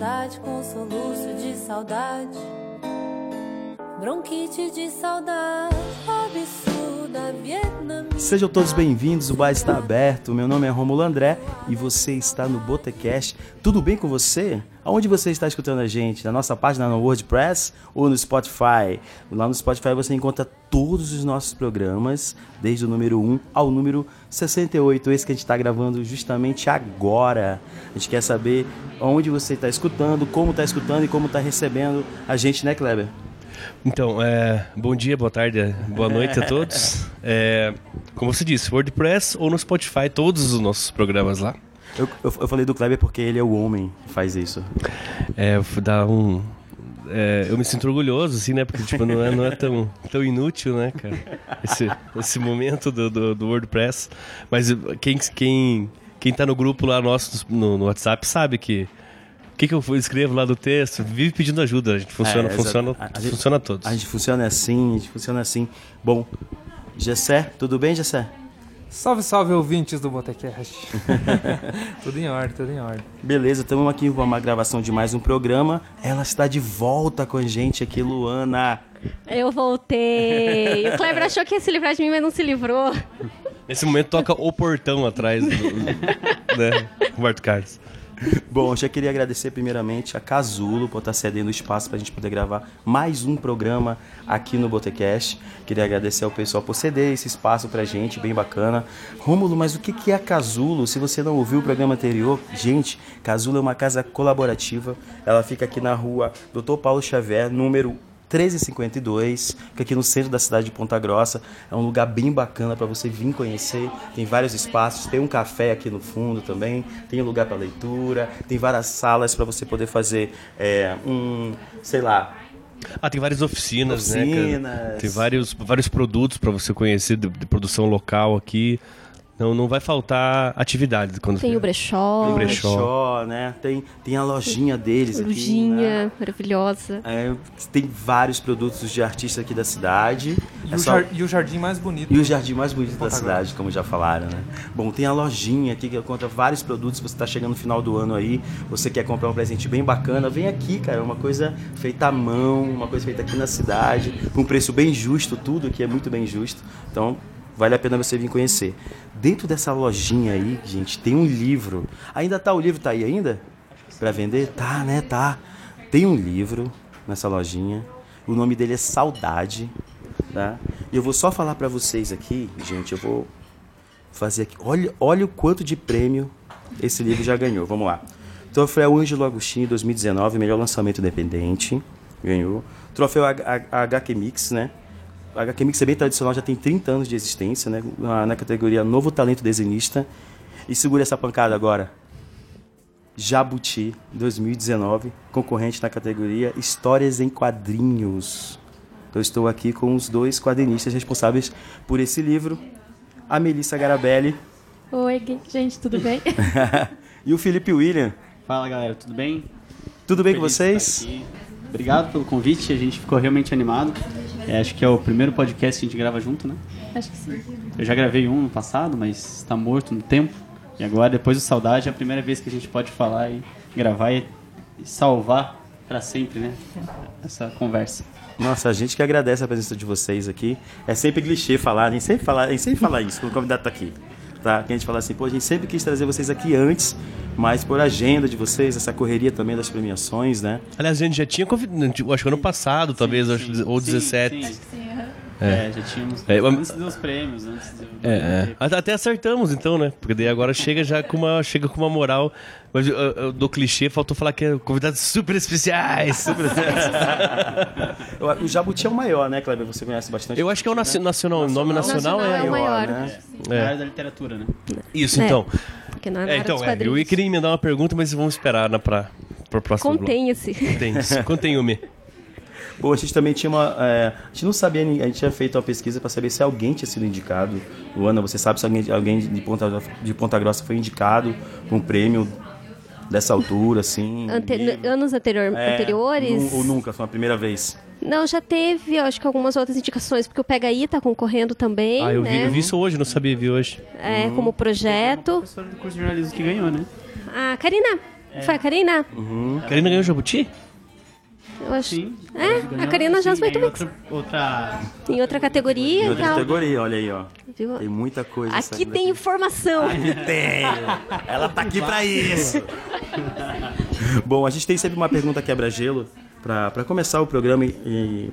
Saudade, com soluço de saudade. Bronquite de saudade, absurda, vietnamita. Sejam todos bem-vindos, o bar está aberto. Meu nome é Romulo André e você está no Botecast. Tudo bem com você? Aonde você está escutando a gente? Na nossa página no WordPress ou no Spotify? Lá no Spotify você encontra todos os nossos programas, desde o número 1 ao número 68, esse que a gente está gravando justamente agora. A gente quer saber onde você está escutando, como está escutando e como está recebendo a gente, né, Kleber? Então, é, bom dia, boa tarde, boa noite a todos. É, como você disse, WordPress ou no Spotify, todos os nossos programas lá. Eu, eu, eu falei do Kleber porque ele é o homem que faz isso. É, dá um. É, eu me sinto orgulhoso, assim, né? Porque tipo, não, é, não é tão, tão inútil, né, cara? Esse, esse momento do, do, do WordPress. Mas quem, quem, quem tá no grupo lá nosso no, no WhatsApp sabe que o que, que eu escrevo lá do texto? Vive pedindo ajuda. A gente funciona, É, funciona. A- a funciona a todos. A gente funciona assim, a gente funciona assim. Bom, Gessé, tudo bem, Gessé? Salve, salve, ouvintes do Botecast. tudo em ordem, tudo em ordem. Beleza, estamos aqui com uma gravação de mais um programa. Ela está de volta com a gente aqui, Luana. Eu voltei. O Kleber achou que ia se livrar de mim, mas não se livrou. Nesse momento toca o portão atrás do, né, Roberto Carlos. Bom, eu já queria agradecer primeiramente a Casulo por estar cedendo o espaço para a gente poder gravar mais um programa aqui no Botecast. Queria agradecer ao pessoal por ceder esse espaço pra gente, bem bacana. Rômulo, mas o que que é a Casulo? Se você não ouviu o programa anterior, gente, Casulo é uma casa colaborativa. Ela fica aqui na rua Dr. Paulo Xavier, número 1352, que aqui no centro da cidade de Ponta Grossa. É um lugar bem bacana para você vir conhecer. Tem vários espaços, tem um café aqui no fundo também, tem um lugar para leitura, tem várias salas para você poder fazer é, um, sei lá, Ah, tem várias oficinas, né, Oficinas. cara? Tem vários, vários produtos para você conhecer de, de produção local aqui. Não, não vai faltar atividade quando Tem o brechó, Tem o brechó, brechó. né? Tem, tem a lojinha deles aqui. né? maravilhosa. É, tem vários produtos de artistas aqui da cidade. E, É o, só- jar- e o jardim mais bonito. E o jardim mais bonito da cidade, como já falaram, né? Bom, tem a lojinha aqui que encontra vários produtos. Você está chegando no final do ano aí, você quer comprar um presente bem bacana, vem aqui, cara. É uma coisa feita à mão, uma coisa feita aqui na cidade, com um preço bem justo, tudo aqui é muito bem justo. Então, vale a pena você vir conhecer. Dentro dessa lojinha aí, gente, tem um livro. Ainda tá o livro tá aí ainda? Pra vender? Tá, né? Tá. Tem um livro nessa lojinha. O nome dele é Saudade, tá? E eu vou só falar pra vocês aqui, gente, eu vou fazer aqui. Olha, olha o quanto de prêmio esse livro já ganhou. Vamos lá. Troféu Ângelo Agostinho 2019, melhor lançamento independente. Ganhou. Troféu HQ Mix, né? A HQ Mix é bem tradicional, já tem 30 anos de existência, né? Na, na categoria Novo Talento Desenhista. E segura essa pancada agora. Jabuti 2019, concorrente na categoria Histórias em Quadrinhos. Eu estou aqui com os dois quadrinistas responsáveis por esse livro, a Melissa Garabelli Oi, gente, tudo bem? e o Felipe William. Fala galera, tudo bem? Tudo bem com Feliz de vocês? Obrigado pelo convite, a gente ficou realmente animado. É, acho que é o primeiro podcast que a gente grava junto, né? Acho que sim. Eu já gravei um no passado, mas está morto no tempo. E agora, depois do Saudade, é a primeira vez que a gente pode falar e gravar e, salvar para sempre, né? Essa conversa. Nossa, a gente que agradece a presença de vocês aqui. É sempre clichê falar, a gente sempre fala, a gente sempre fala isso quando o convidado tá aqui. Tá? Que a gente fala assim, pô, a gente sempre quis trazer vocês aqui antes, mas por agenda de vocês, essa correria também das premiações, né? Aliás, a gente já tinha convidado, acho que ano passado, talvez, Sim, acho- sim. ou Sim, 17. sim. É, já tínhamos. É, mas- antes dos prêmios, antes do. É, é. Até- acertamos, então, né? Porque daí agora chega já com uma, chega com uma moral. Mas eu- eu- do clichê, faltou falar que é convidados super especiais. Super Eu- O Jabuti é o maior, né, Kleber? Você conhece bastante. Eu acho que é o naci- nacional, o nome nacional, Nacional é é. o maior. né? Na É. área da literatura, né? Isso, É. então. Porque não é na É, então, dos é, eu queria emendar uma pergunta, mas vamos esperar né, pra, pro próximo bloco. Contenha-se. Contenha-se. Contenha-me. Bom, a gente também tinha uma. é, a gente não sabia, a gente tinha feito uma pesquisa para saber se alguém tinha sido indicado. Luana, você sabe se alguém, alguém de, Ponta, de Ponta Grossa foi indicado com um prêmio dessa altura, assim? Ante- livro? anos anterior- É, anteriores. ou nunca, foi a primeira vez. Não, já teve, eu acho que algumas outras indicações, porque o Pega aí tá concorrendo também, Ah, eu vi, né? eu vi isso hoje, não sabia, vi hoje. É, como projeto. Professora do curso de jornalismo que ganhou, né? A Karina. Foi a Karina? Karina ganhou o Jabuti? Eu acho. Sim. É, Ganhou, a Karina já sim, foi também. outra, outra Em outra categoria Em outra tal. categoria, olha aí, ó. Viu? Tem muita coisa. Aqui tem daqui. informação. Tem! Ela tá aqui pra isso! Bom, a gente tem sempre uma pergunta quebra-gelo pra, pra começar o programa e, e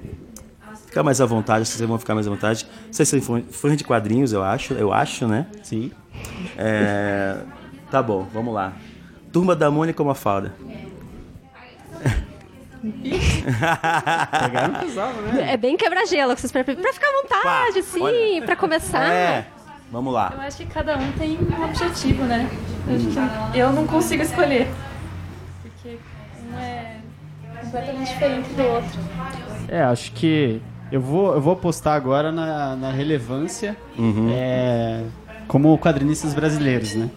ficar mais à vontade, vocês vão ficar mais à vontade. Vocês são fã- fãs de quadrinhos, eu acho, eu acho, né? Sim. É, Tá bom, vamos lá. Turma da Mônica ou Mafalda? Pegaram pesado, né? É bem quebra-gelo, que vocês pra, pra ficar à vontade, Pá, sim, olha. pra começar. É, vamos Eu lá. acho que cada um tem um objetivo, né? Eu, que eu não consigo escolher. Porque um é completamente diferente do outro. É, acho que eu vou, eu vou apostar agora na, na relevância é, como quadrinistas brasileiros, né?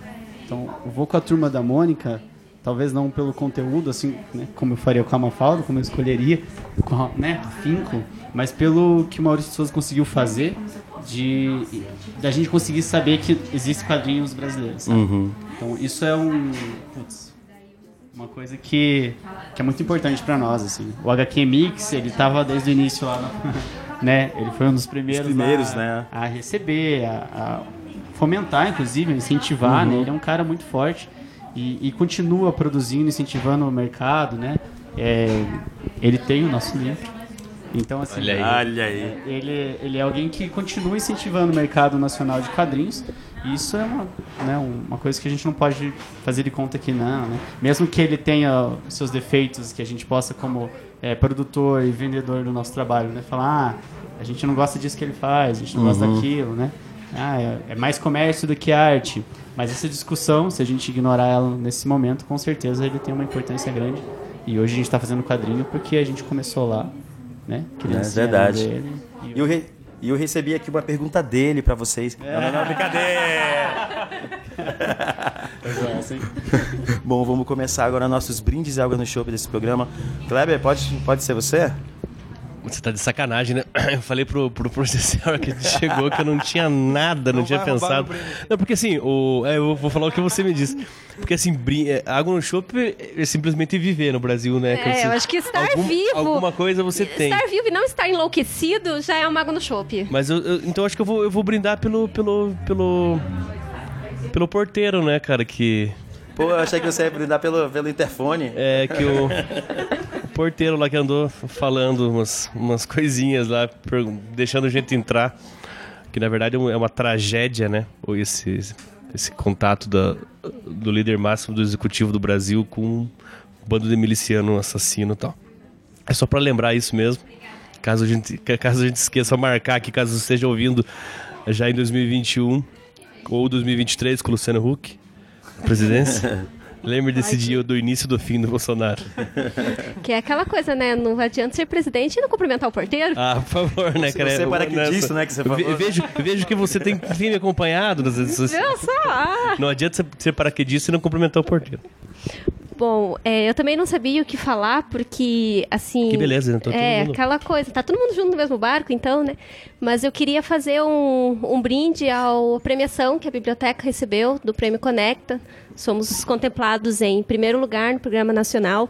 Então, eu vou com a turma da Mônica, talvez não pelo conteúdo, assim, né, como eu faria com a Mafalda, como eu escolheria, com né, afinco, mas pelo que o Maurício Souza conseguiu fazer de, de a gente conseguir saber que existem quadrinhos brasileiros, sabe? Então, isso é um... Putz, uma coisa que, que é muito importante pra nós, assim. O HQ Mix, ele tava desde o início lá, no- né? Ele foi um dos primeiros, Os primeiros, a, né? a receber, a, a fomentar, inclusive, incentivar, Uhum. né? Ele é um cara muito forte e, e continua produzindo, incentivando o mercado, né? É, ele tem o nosso livro. Então, assim, Olha aí. Olha aí. ele, ele é alguém que continua incentivando o mercado nacional de quadrinhos. E isso é uma, né, uma coisa que a gente não pode fazer de conta que não. Né? Mesmo que ele tenha seus defeitos, que a gente possa, como é, produtor e vendedor do nosso trabalho, né, falar: ah, a gente não gosta disso que ele faz, a gente não gosta daquilo, né? Ah, é, é mais comércio do que arte. Mas essa discussão, se a gente ignorar ela nesse momento, com certeza ele tem uma importância grande. E hoje a gente está fazendo quadrinho porque a gente começou lá, né? Criancinha verdade. dele. E eu, re- e eu recebi aqui uma pergunta dele pra vocês. Não, não, não, brincadeira! Bom, vamos começar agora nossos brindes e água no show desse programa. Kleber, pode, pode ser você? Você tá de sacanagem, né? Eu falei pro, pro professor que ele chegou que eu não tinha nada, não, Não tinha pensado. Não, porque assim, o, é, eu vou falar o que você me disse. Porque assim, brin- é, água no chopp é simplesmente viver no Brasil, né? Quando É, você- eu acho que estar algum- vivo. Alguma coisa você tem. Estar vivo e não estar enlouquecido já é um mago no chope. Mas eu, eu- então acho que eu vou, eu vou brindar pelo, pelo, pelo, pelo porteiro, né, cara? Que Pô, eu achei que você ia brindar pelo, pelo interfone. é que o, o porteiro lá que andou falando umas, umas coisinhas lá, pergun- deixando a gente entrar. Que na verdade é é uma tragédia, né? Esse, esse contato da, do líder máximo do executivo do Brasil com um bando de miliciano assassino e tal. É só pra lembrar isso mesmo. Caso a gente, caso a gente esqueça marcar aqui, caso esteja ouvindo já em 2021 ou 2023 com o Luciano Huck, presidência. Lembre desse dia do início do fim do Bolsonaro. Que é aquela coisa, né? Não adianta ser presidente e não cumprimentar o porteiro. Ah, por favor, né, cara? você para que nessa- disso, né, que você ve- falou. vejo, eu vejo que você tem, tem me acompanhado nas redes sociais. Não adianta você ser paraquedista e não cumprimentar o porteiro. Bom, é, eu também não sabia o que falar, porque, assim... Que beleza, né? Tá é, mundo- aquela coisa. Tá todo mundo junto no mesmo barco, então, né? Mas eu queria fazer um, um brinde à premiação que a biblioteca recebeu do Prêmio Conecta. Somos contemplados em primeiro lugar no Programa Nacional.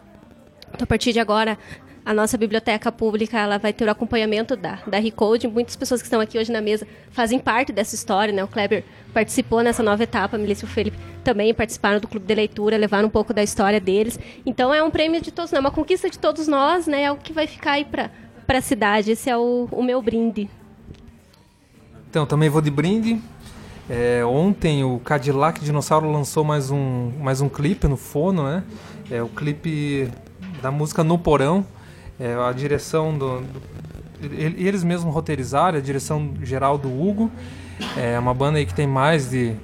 Então, a partir de agora, a nossa biblioteca pública ela vai ter o acompanhamento da, da Recode. Muitas pessoas que estão aqui hoje na mesa fazem parte dessa história, né? O Kleber participou nessa nova etapa, a Melissa e o Felipe também participaram do Clube de Leitura, levaram um pouco da história deles. Então é um prêmio de todos, né? uma conquista de todos nós, né? É algo que vai ficar aí para a cidade. Esse é o, o meu brinde. Então, também vou de brinde. É, ontem o Cadillac Dinossauro lançou mais um, mais um clipe no Fono, né? É o clipe da música No Porão. É, a direção do, do- ele- Eles mesmos roteirizaram, a direção geral do Hugo. É uma banda aí que tem mais de.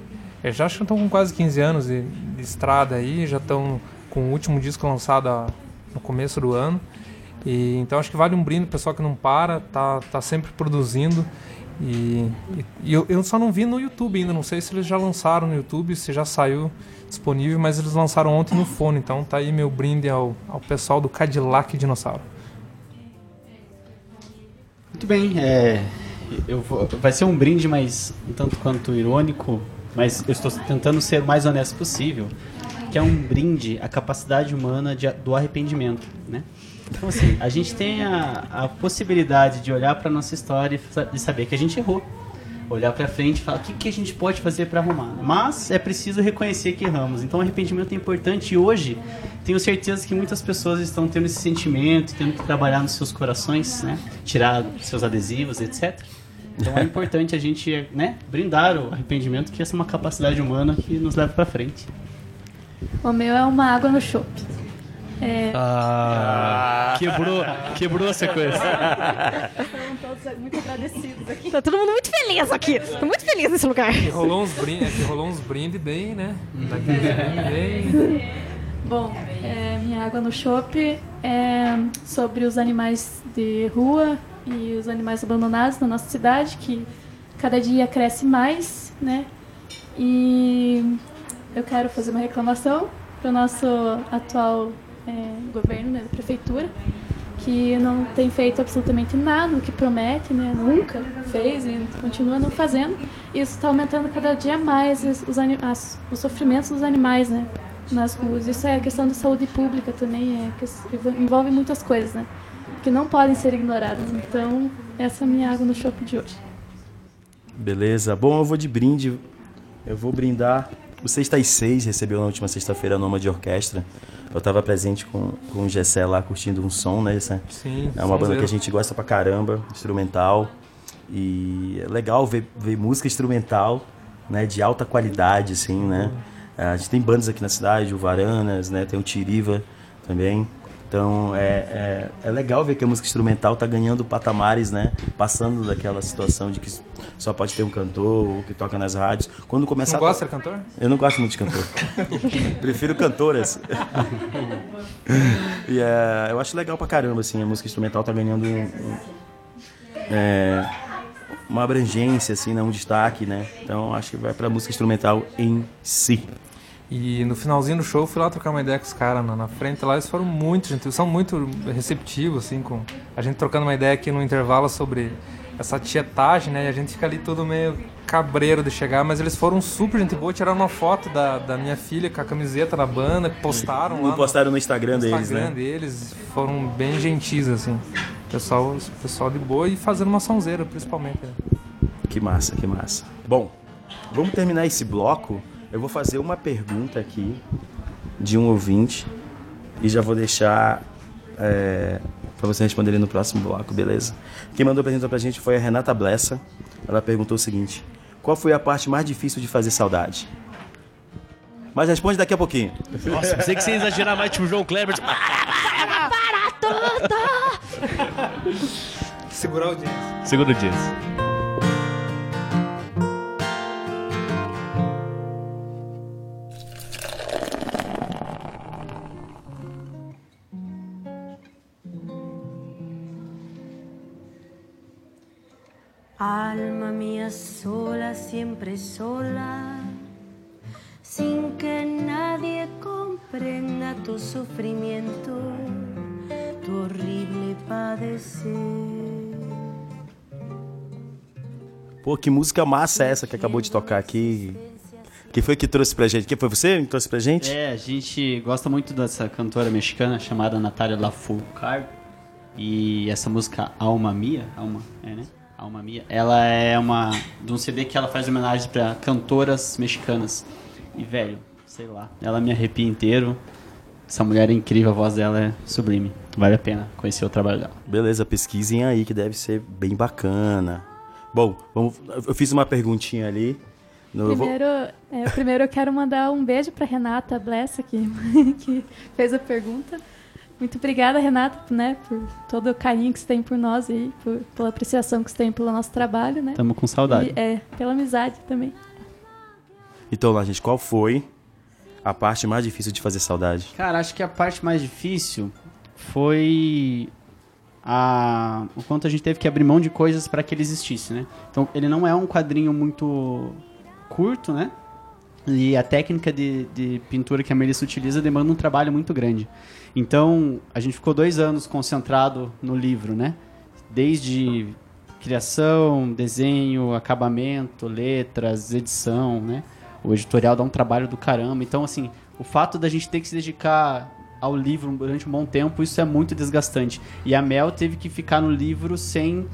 é, já estão com quase 15 anos de, de estrada aí, já estão com o último disco lançado a, no começo do ano. E, então acho que vale um brinde o pessoal que não para, tá, tá sempre produzindo. E, e eu, eu, só não vi no YouTube ainda, não sei se eles já lançaram no YouTube, se já saiu disponível, mas eles lançaram ontem no fone, então tá aí meu brinde ao, ao pessoal do Cadillac Dinossauro. Muito bem, é, eu vou, vai ser um brinde, mas um tanto quanto irônico, mas eu estou tentando ser o mais honesto possível, que é um brinde à capacidade humana de, do arrependimento, né? Então, assim, a gente tem a, a possibilidade de olhar para nossa história e saber que a gente errou. Olhar para frente e falar o que, que a gente pode fazer para arrumar. Mas é preciso reconhecer que erramos. Então, o arrependimento é importante e hoje tenho certeza que muitas pessoas estão tendo esse sentimento, tendo que trabalhar nos seus corações, né? Tirar seus adesivos, etc. Então é importante a gente né, brindar o arrependimento, que essa é uma capacidade humana que nos leva para frente. O meu é uma água no chope. É... Ah, quebrou, quebrou a sequência. Estão todos muito agradecidos aqui. Tá todo mundo muito feliz aqui. Tô muito feliz nesse lugar. Que rolou uns brindes, que rolou uns brindes bem, né? Daqueles bem. Bom, é, minha água no chope é sobre os animais de rua e os animais abandonados na nossa cidade, que cada dia cresce mais, né? E eu quero fazer uma reclamação para o nosso atual é, governo, né, da prefeitura, que não tem feito absolutamente nada, o que promete, né, nunca fez e continua não fazendo. Isso está aumentando cada dia mais os, as, os sofrimentos dos animais, né, nas ruas. Isso é questão de saúde pública também, é, envolve muitas coisas, né, que não podem ser ignoradas. Então, essa é a minha água no shopping de hoje. Beleza. Bom, eu vou de brinde. Eu vou brindar. O Sexta às Seis recebeu na última sexta-feira a Noma de Orquestra eu estava presente com, com o Gessé lá curtindo um som, né? Essa, Sim, é uma banda zero. que a gente gosta pra caramba, instrumental. E é legal ver, ver música instrumental, né? De alta qualidade, assim, né? A gente tem bandas aqui na cidade, o Varanas, né? Tem o Tiriva também. Então é, é, é, legal ver que a música instrumental tá ganhando patamares, né? Passando daquela situação de que só pode ter um cantor ou que toca nas rádios. Quando começar. Não gosta de cantor? Eu não gosto muito de cantor. Prefiro cantoras. e é, eu acho legal pra caramba, assim, a música instrumental tá ganhando um, um, é, uma abrangência, assim, né? um destaque, né? Então acho que vai pra música instrumental em si. E no finalzinho do show eu fui lá trocar uma ideia com os caras na, na, frente lá, eles foram muito gentis, são muito receptivos, assim, com a gente trocando uma ideia aqui no intervalo sobre essa tietagem, né? E a gente fica ali todo meio cabreiro de chegar, mas eles foram super gente boa, tiraram uma foto da, da minha filha com a camiseta da banda, postaram lá. postaram no, no Instagram deles, Instagram né? deles, foram bem gentis, assim. Pessoal, pessoal de boa e fazendo uma sonzeira, principalmente. Né? Que massa, que massa. Bom, vamos terminar esse bloco eu vou fazer uma pergunta aqui de um ouvinte e já vou deixar é, para você responder no próximo bloco, beleza? Quem mandou a pergunta pra gente foi a Renata Blessa. Ela perguntou o seguinte: Qual foi a parte mais difícil de fazer saudade? Mas responde daqui a pouquinho. Nossa, pensei que você ia exagerar mais, tipo João Kleber. Tipo... Para, para, tudo! Segurar o audiência. Segura o audiência. Alma mía sola, siempre sola, sin que nadie comprenda tu sufrimiento, tu horrible padecer. Pô, que música massa é essa que acabou de tocar aqui? Quem foi que trouxe pra gente? Quem foi você que trouxe pra gente? É, a gente gosta muito dessa cantora mexicana chamada Natália Lafourcade. E essa música Alma Mia, Alma, é, né? Alma Mia, ela é uma de um CD que ela faz homenagem para cantoras mexicanas. E velho, sei lá, ela me arrepia inteiro. Essa mulher é incrível, a voz dela é sublime. Vale a pena conhecer o trabalho dela. Beleza, pesquisem aí que deve ser bem bacana. Bom, vamos, eu fiz uma perguntinha ali. No, primeiro, é, primeiro eu quero mandar um beijo para Renata Blessa que, que fez a pergunta. Muito obrigada, Renata, né, por todo o carinho que você tem por nós e por, pela apreciação que você tem pelo nosso trabalho, né? Estamos com saudade. E, é, pela amizade também. Então, lá, gente, qual foi a parte mais difícil de fazer saudade? Cara, acho que a parte mais difícil foi a, o quanto a gente teve que abrir mão de coisas para que ele existisse, né? Então, ele não é um quadrinho muito curto, né? E a técnica de, de pintura que a Melissa utiliza demanda um trabalho muito grande. Então, a gente ficou dois anos concentrado no livro, né? Desde criação, desenho, acabamento, letras, edição, né? O editorial dá um trabalho do caramba. Então, assim, o fato da gente ter que se dedicar ao livro durante um bom tempo, isso é muito desgastante. E a Mel teve que ficar no livro sem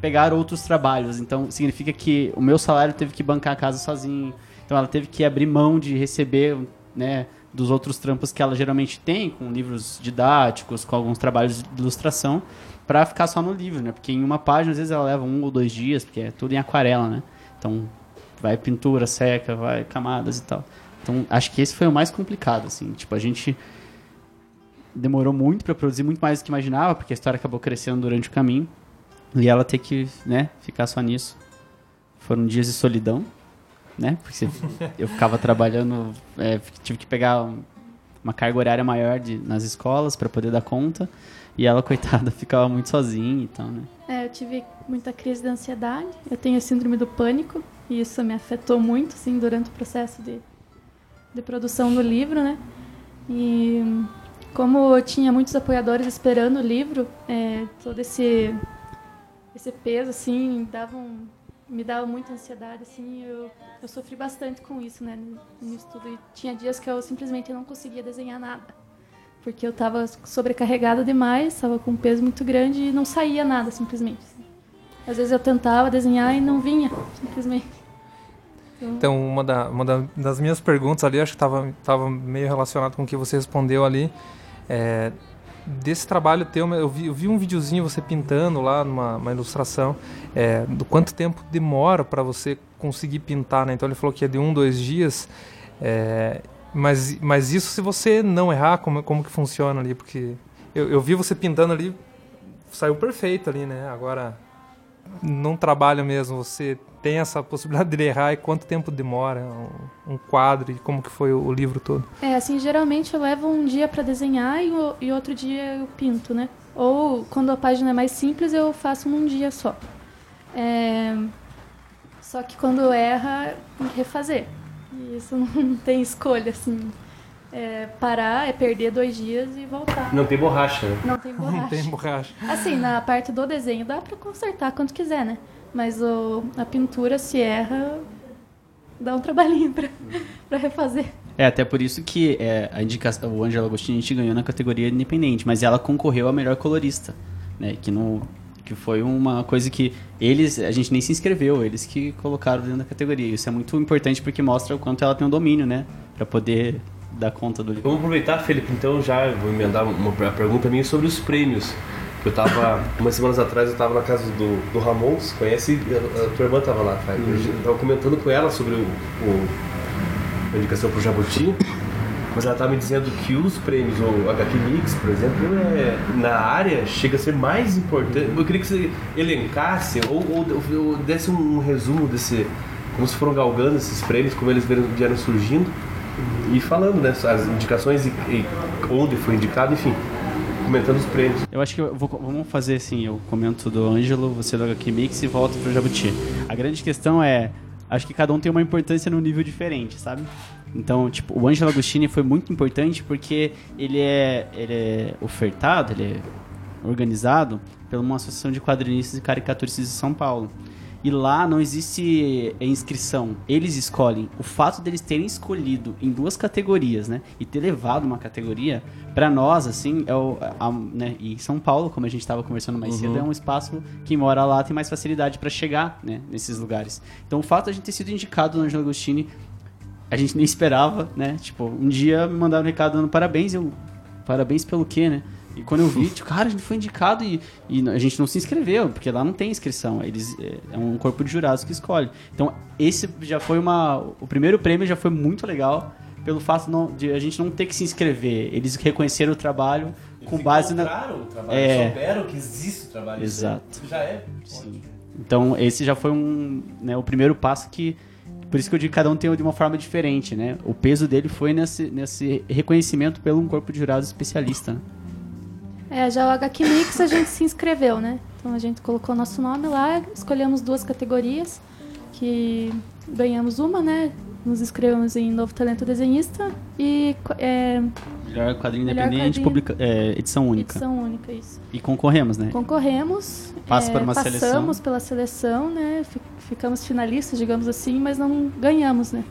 pegar outros trabalhos. Então, significa que o meu salário teve que bancar a casa sozinho. Então, ela teve que abrir mão de receber, né, dos outros trampos que ela geralmente tem, com livros didáticos, com alguns trabalhos de ilustração, para ficar só no livro, né? Porque em uma página, às vezes, ela leva um ou dois dias, porque é tudo em aquarela, né? Então, vai pintura, seca, vai camadas e tal. Então, acho que esse foi o mais complicado, assim. Tipo, a gente demorou muito para produzir, muito mais do que imaginava, porque a história acabou crescendo durante o caminho. E ela ter que, né, ficar só nisso. Foram dias de solidão, né? Porque eu ficava trabalhando, é, tive que pegar uma carga horária maior de, nas escolas para poder dar conta. E ela, coitada, ficava muito sozinha e tal, né? É, eu tive muita crise de ansiedade. Eu tenho a síndrome do pânico. E isso me afetou muito, assim, durante o processo de, de produção do livro, né? E como eu tinha muitos apoiadores esperando o livro, é, todo esse esse peso assim dava um, me dava muita ansiedade assim eu, eu sofri bastante com isso né no estudo. E tinha dias que eu simplesmente não conseguia desenhar nada porque eu estava sobrecarregada demais estava com um peso muito grande e não saía nada simplesmente. Às vezes eu tentava desenhar e não vinha simplesmente. Então uma, da, uma da, das minhas perguntas ali acho que estava tava meio relacionado com o que você respondeu ali é, desse trabalho teu, eu vi, eu vi um videozinho você pintando lá numa ilustração, é, do quanto tempo demora para você conseguir pintar, né? Então ele falou que é de um, dois dias, é, mas, mas isso se você não errar, como, como que funciona ali? Porque eu, eu vi você pintando ali, saiu perfeito ali, né? Agora, não trabalha mesmo, você tem essa possibilidade de errar e quanto tempo demora um, um quadro e como que foi o, o, livro todo? É, assim, geralmente eu levo um dia para desenhar e, o, e outro dia eu pinto, né? Ou quando a página é mais simples eu faço num dia só. É... Só que quando erra, tem que refazer. E isso não tem escolha, assim. É, parar é perder dois dias e voltar. Não tem borracha, né? Não tem borracha. Não tem borracha. Assim, na parte do desenho dá para consertar quanto quiser, né? Mas o, a pintura, se erra, dá um trabalhinho pra, pra refazer. É, até por isso que é, a indicação, o Angelo Agostini a gente ganhou na categoria independente, mas ela concorreu a melhor colorista, né? Que, no, que foi uma coisa que eles, a gente nem se inscreveu, eles que colocaram dentro da categoria. Isso é muito importante porque mostra o quanto ela tem um domínio, né? Pra poder dar conta do livro. Vamos aproveitar, Felipe, então já vou emendar uma, uma pergunta minha sobre os prêmios. Eu tava, umas semanas atrás, eu tava na casa do, do Ramon, você conhece? A, a tua irmã tava lá, cara. Uhum. Eu tava comentando com ela sobre o, o a indicação pro Jabuti, mas ela tava me dizendo que os prêmios, o HQ Mix, por exemplo, é, na área chega a ser mais importante. Eu queria que você elencasse ou, ou, ou desse um resumo desse, como se foram galgando esses prêmios, como eles vieram surgindo, e falando, né, as indicações e, e onde foi indicado, enfim comentando os prêmios. Eu acho que eu vou, vamos fazer assim, eu comento do Ângelo, você do HQ Mix e volto pro Jabuti. A grande questão é, acho que cada um tem uma importância num nível diferente, sabe? Então, tipo, o Ângelo Agostini foi muito importante porque ele é, ele é ofertado, ele é organizado pela uma associação de quadrinistas e caricaturistas de São Paulo. E lá não existe é, inscrição, eles escolhem. O fato deles terem escolhido em duas categorias, né, e ter levado uma categoria, para nós, assim, é o, a, né, e São Paulo, como a gente estava conversando mais uhum. cedo, é um espaço que mora lá tem mais facilidade para chegar, né, nesses lugares. Então o fato de a gente ter sido indicado no Angelo Agostini, a gente nem esperava, né, tipo, um dia me mandaram um recado dando parabéns, eu, parabéns pelo quê, né? E quando eu vi, tipo, cara, a gente foi indicado e, e a gente não se inscreveu, porque lá não tem inscrição. Eles, é, é um corpo de jurados que escolhe. Então, esse já foi uma. O primeiro prêmio já foi muito legal pelo fato não, de a gente não ter que se inscrever. Eles reconheceram o trabalho com base na. o trabalho, é... souberam que existe o trabalho. Exato. Isso já é. Sim. Então, esse já foi um, né, o primeiro passo que por isso que eu digo que cada um tem de uma forma diferente, né? O peso dele foi nesse, nesse reconhecimento pelo um corpo de jurados especialista. É, já o HQ Mix a gente se inscreveu, né? Então a gente colocou nosso nome lá, escolhemos duas categorias, que ganhamos uma, né? Nos inscrevemos em Novo Talento Desenhista e é, Melhor quadrinho Melhor independente, quadrinho. publica- é, edição única. edição única, isso. E concorremos, né? Concorremos, Passa é, por uma passamos seleção. pela seleção, né? fi- Ficamos finalistas, digamos assim, mas não ganhamos, né?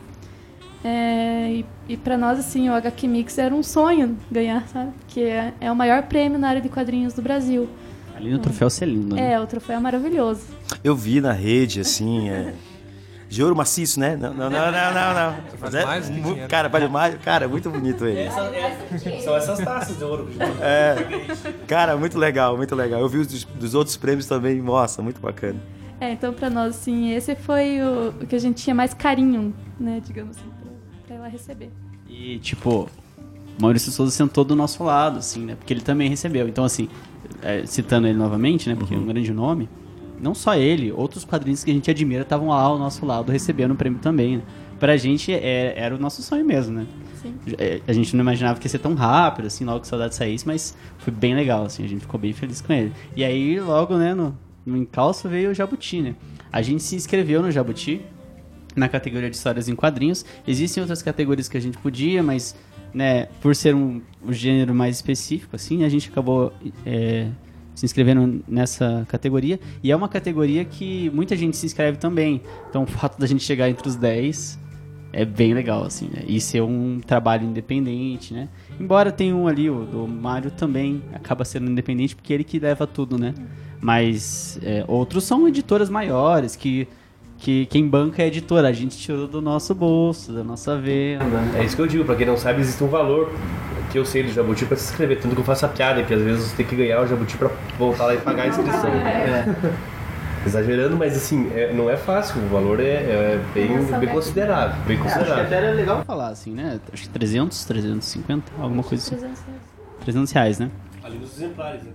É, e e para nós, assim, o HQ Mix era um sonho ganhar, sabe? Que é, é o maior prêmio na área de quadrinhos do Brasil. Ali no troféu Celino, né? É, o troféu é maravilhoso. Eu vi na rede, assim, é... De ouro maciço, né? Não, não, não, não, não. não. Faz É, mais dinheiro. Cara, vale mais. Cara, muito bonito ele. São essas taças de ouro É, cara, muito legal, muito legal. Eu vi os dos, dos outros prêmios também, nossa, muito bacana. É, então para nós, assim, esse foi o, o que a gente tinha mais carinho, né? Digamos assim, ela receber. E, tipo, Maurício Souza sentou do nosso lado, assim, né? Porque ele também recebeu. Então, assim, é, citando ele novamente, né? Porque é um grande nome. Não só ele, outros quadrinhos que a gente admira estavam lá ao nosso lado recebendo o prêmio também, né? Pra gente é, era o nosso sonho mesmo, né? Sim. É, A gente não imaginava que ia ser tão rápido, assim, logo que Saudade saísse, mas foi bem legal, assim, a gente ficou bem feliz com ele. E aí, logo, né, no, no encalço veio o Jabuti, né? A gente se inscreveu no Jabuti, na categoria de histórias em quadrinhos. Existem outras categorias que a gente podia, mas, né, por ser um, um gênero mais específico, assim, a gente acabou é, se inscrevendo nessa categoria. E é uma categoria que muita gente se inscreve também. Então, o fato da gente chegar entre os 10 é bem legal, assim, né? E ser um trabalho independente, né? Embora tenha um ali, o do Mário também acaba sendo independente, porque ele que leva tudo, né? Mas é, outros são editoras maiores, que, que quem banca é a editora. A gente tirou do nosso bolso, da nossa venda. É isso que eu digo, pra quem não sabe, existe um valor que eu sei do Jabuti pra se inscrever. Tanto que eu faço a piada, que às vezes você tem que ganhar o Jabuti pra voltar lá e pagar a inscrição. Exagerando, mas assim, é- não é fácil, o valor é, é bem, bem considerável. Bem É, acho que considerável. até era legal falar, assim, né? Acho que 300, 350, alguma coisa assim. 300 reais. 300 reais, né? Ali nos exemplares, né?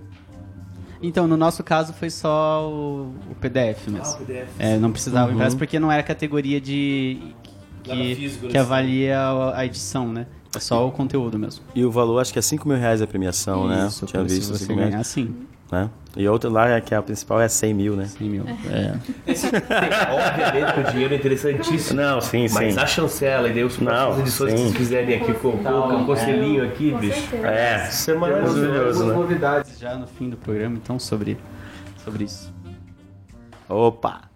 Então, no nosso caso foi só o, o PDF mesmo. Ah, o PDF. É, não precisava Uhum. impresso porque não era categoria de que, físico, né? que avalia a, a edição, né? É só o conteúdo mesmo. E o valor, acho que é 5 mil reais a premiação, né? Isso, Tinha se visto você 5 mil ganhar, sim. Né? E outra lá, é que a principal é 100 mil, né? 100 mil. É. Obviamente que o dinheiro é interessantíssimo. Não, sim, Mas sim. a chancela e daí os próximas Não, edições sim. que vocês fizerem aqui com, com o conselhinho aqui, bicho. É, Isso é maravilhoso. algumas né? novidades já no fim do programa, então, sobre, sobre isso. Opa!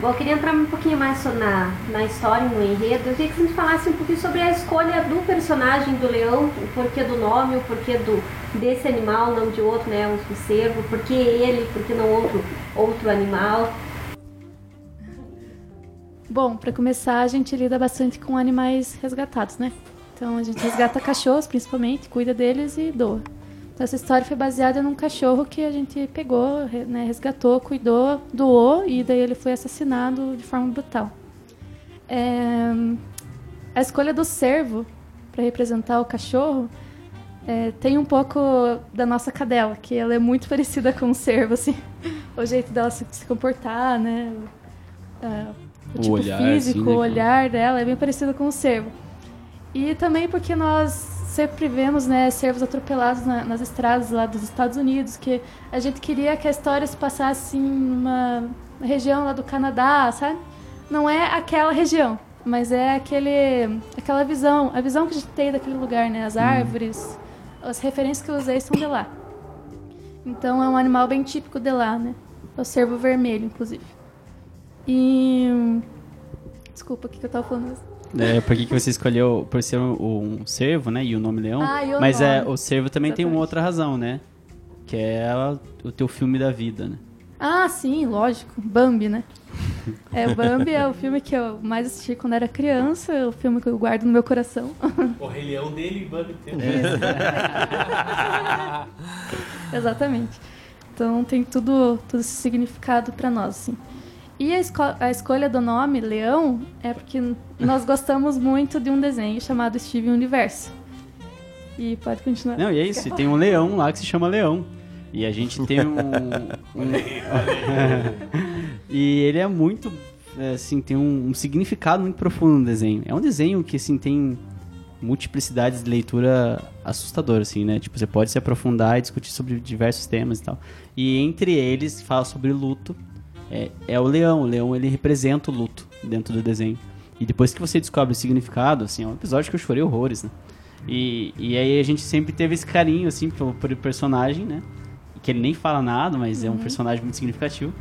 Bom, eu queria entrar um pouquinho mais na, na história, no enredo. Eu queria que você me falasse um pouquinho sobre a escolha do personagem do leão, o porquê do nome, o porquê do, desse animal, não de outro, né? Um cervo, por que ele, por que não outro, outro animal. Bom, para começar, a gente lida bastante com animais resgatados, né? Então a gente resgata cachorros, principalmente, cuida deles e doa. Então essa história foi baseada num cachorro que a gente pegou, né, resgatou, cuidou, doou e daí ele foi assassinado de forma brutal. É, A escolha do cervo para representar o cachorro é, tem um pouco da nossa cadela, que ela é muito parecida com o cervo, assim, o jeito dela se, se comportar, né? É, o O tipo olhar, físico, assim, né, o olhar dela é bem parecido com o cervo. E também porque nós sempre vemos né, cervos atropelados na- nas estradas lá dos Estados Unidos, que a gente queria que a história se passasse em uma região lá do Canadá, sabe? Não é aquela região, mas é aquele, aquela visão, a visão que a gente tem daquele lugar, né? As árvores, as referências que eu usei são de lá. Então é um animal bem típico de lá, né? É o cervo vermelho, inclusive. E. Desculpa, o que, eu tava falando? É, por que, que você escolheu por ser um, um cervo, né? E o nome leão? Ah, e o Mas é, nome. o cervo também tem uma Exatamente. outra razão, né? Que é a- o teu filme da vida, né? Ah, sim, lógico. Bambi, né? É, Bambi é o filme que eu mais assisti quando era criança, é o filme que eu guardo no meu coração. O Rei Leão dele e Bambi teve. Exatamente. Então tem tudo, todo esse significado pra nós, assim. E a, esco- a escolha do nome, Leão, é porque nós gostamos muito de um desenho chamado Steven Universo. E pode continuar. Não, e é isso. e Tem um leão lá que se chama Leão. E a gente tem um. um- e ele é muito é, assim, tem um, um significado muito profundo no desenho. É um desenho que, assim, tem multiplicidades de leitura assustadora, assim, né? Tipo, você pode se aprofundar e discutir sobre diversos temas e tal. E entre eles, fala sobre luto, é, é o leão. O leão, ele representa o luto dentro do desenho. E depois que você descobre o significado, assim, é um episódio que eu chorei horrores, né? E, e aí a gente sempre teve esse carinho, assim, pelo, pelo personagem, né? Que ele nem fala nada, mas é um personagem muito significativo.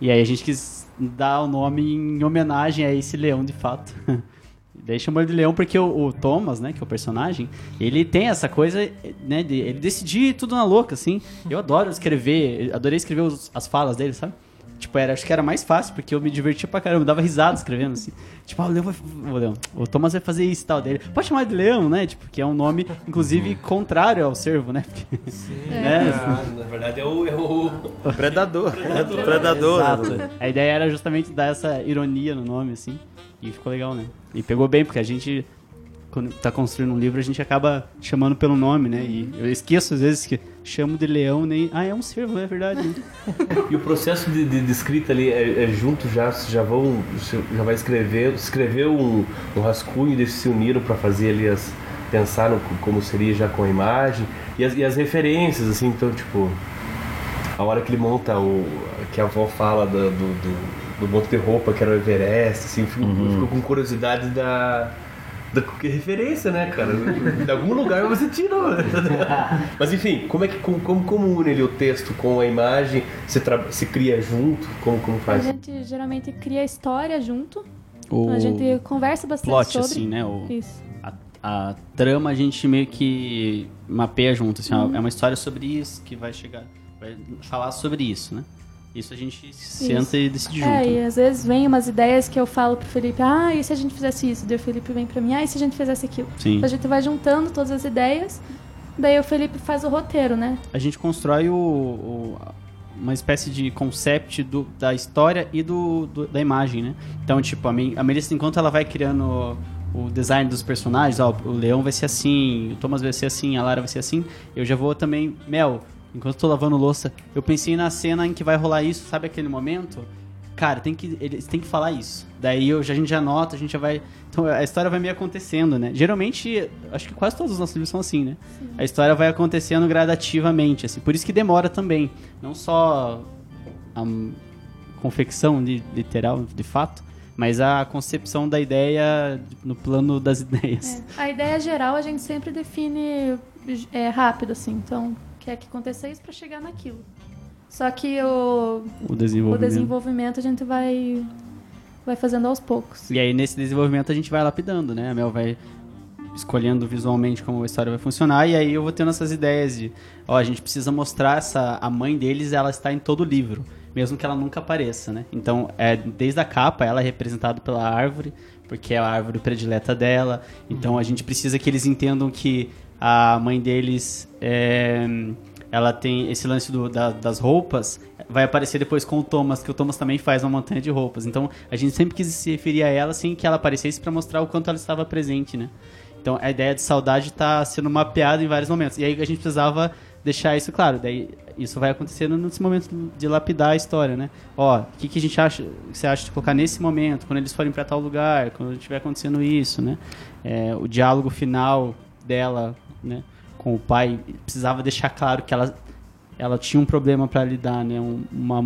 E aí a gente quis dar o nome em homenagem a esse leão, de fato. Daí chamou ele de leão porque o, o Thomas, né, que é o personagem, ele tem essa coisa, né, de ele decidir tudo na louca, assim. Eu adoro escrever, adorei escrever os- as falas dele, sabe? Tipo, era, acho que era mais fácil, porque eu me divertia pra caramba, eu dava risada escrevendo, assim. Tipo, ah, o Leão vai. O, Leão, o Thomas vai fazer isso e tal dele. Pode chamar de Leão, né? Tipo, que é um nome, inclusive, contrário ao servo, né? Porque, né? Ah, na verdade é o. É o... Predador. Predador. Exato. A ideia era justamente dar essa ironia no nome, assim. E ficou legal, né? E pegou bem, porque a gente, quando tá construindo um livro, a gente acaba chamando pelo nome, né? E eu esqueço às vezes que chamo de leão, nem. Ah, é um servo, é verdade. né? E o processo de, de- de escrita ali é, é junto já, já vão, você já vai escrever, escreveu um, um rascunho e eles se uniram para fazer ali as pensar no como seria já com a imagem e as, e as referências assim, então tipo a hora que ele monta o que a avó fala do, do, do, do monte de roupa que era o Everest, assim, eu fico, eu fico com curiosidade da da que referência, né, cara? De algum lugar você tirou. né? Mas enfim, como é que como, como, como une ali o texto com a imagem? Se, tra- se cria junto? Como, como A faz? gente geralmente cria história junto. O A gente conversa bastante plot, sobre. assim, né? O, Isso. a, a trama a gente meio que mapeia junto, assim, ó, é uma história sobre isso que vai chegar, vai falar sobre isso, né? Isso a gente senta e decide junto. É, e às vezes vem umas ideias que eu falo pro Felipe, ah, e se a gente fizesse isso? Daí o Felipe vem pra mim, ah, e se a gente fizesse aquilo? Sim. A gente vai juntando todas as ideias, daí o Felipe faz o roteiro, né? A gente constrói o, o- uma espécie de concept do- da história e do, do- da imagem, né? Então, tipo, a, a Melissa, enquanto ela vai criando o design dos personagens, ó, o Leão vai ser assim, o Thomas vai ser assim, a Lara vai ser assim, eu já vou também, Mel, enquanto eu tô lavando louça, eu pensei na cena em que vai rolar isso, sabe aquele momento? Cara, tem que, eles têm que falar isso. Daí eu, já- a gente já anota, a gente já vai. Então a história vai meio acontecendo, né? Geralmente, acho que quase todos os nossos livros são assim, né? A história vai acontecendo gradativamente, assim. Por isso que demora também. Não só a confecção de, literal, de fato, mas a concepção da ideia no plano das ideias. É. A ideia geral a gente sempre define é, rápido, assim. Então, quer que aconteça isso pra chegar naquilo. Só que o, O o desenvolvimento. desenvolvimento a gente vai, vai fazendo aos poucos. E aí, nesse desenvolvimento, a gente vai lapidando, né? A Mel vai escolhendo visualmente como a história vai funcionar, e aí eu vou tendo essas ideias de, ó, a gente precisa mostrar essa... A mãe deles, ela está em todo o livro, mesmo que ela nunca apareça, né? Então, é, desde a capa, ela é representada pela árvore, porque é a árvore predileta dela, então a gente precisa que eles entendam que a mãe deles é, ela tem esse lance do- da- das roupas vai aparecer depois com o Thomas que o Thomas também faz uma montanha de roupas. Então a gente sempre quis se referir a ela sem que ela aparecesse para mostrar o quanto ela estava presente né? Então a ideia de saudade está sendo mapeada em vários momentos. E aí a gente precisava deixar isso claro. Daí isso vai acontecendo nesse momento de lapidar a história né? Ó o que, que a gente acha você acha de colocar nesse momento quando eles forem para tal lugar quando estiver acontecendo isso né? É, o diálogo final dela né com o pai precisava deixar claro que ela ela tinha um problema para lidar, né? Um- uma,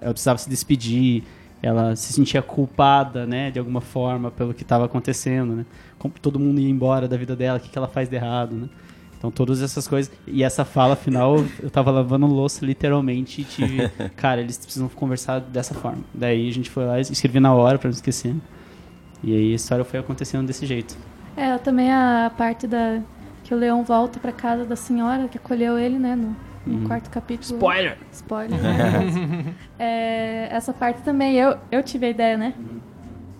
ela precisava se despedir, ela se sentia culpada, né? De alguma forma pelo que estava acontecendo, né? Como todo mundo ia embora da vida dela, o que, que ela faz de errado, né? Então todas essas coisas e essa fala final eu tava lavando louça literalmente e tive, cara, eles precisam conversar dessa forma. Daí a gente foi lá e escrevi na hora para não esquecer. E aí a história foi acontecendo desse jeito. É, também a parte da que o leão volta pra casa da senhora que acolheu ele, né, no, no quarto capítulo. Spoiler! Spoiler. né? É, essa parte também eu, eu tive a ideia, né?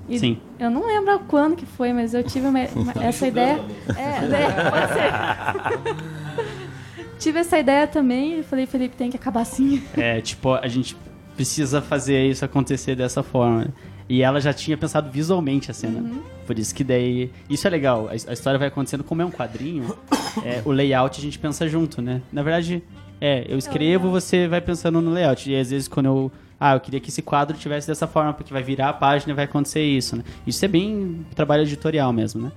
E Sim. Eu não lembro quando que foi, mas eu tive uma- uma- essa ideia. É, né, pode ser. tive essa ideia também e falei, Felipe, tem que acabar assim. É, tipo, a gente precisa fazer isso acontecer dessa forma. E ela já tinha pensado visualmente a cena. Por isso que daí. Isso é legal. A, a história vai acontecendo como é um quadrinho. é, o layout a gente pensa junto, né? Na verdade, é, eu escrevo, você vai pensando no layout. E às vezes quando eu. ah, eu queria que esse quadro tivesse dessa forma, porque vai virar a página e vai acontecer isso, né? Isso é bem trabalho editorial mesmo, né?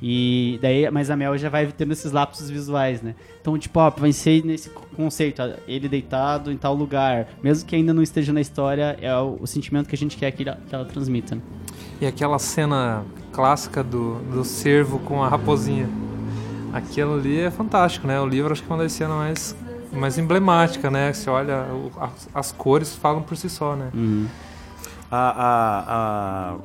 E daí, mas a Mel já vai tendo esses lapsos visuais, né? Então, tipo, ó, vai ser nesse conceito, ele deitado em tal lugar, mesmo que ainda não esteja na história, é o, o sentimento que a gente quer que ela, que ela transmita. Né? E aquela cena clássica do, do cervo com a raposinha. Aquilo ali é fantástico, né? O livro acho que é uma das cenas mais, mais emblemática, né? Você olha, o- as, as cores falam por si só, né? A, a, a,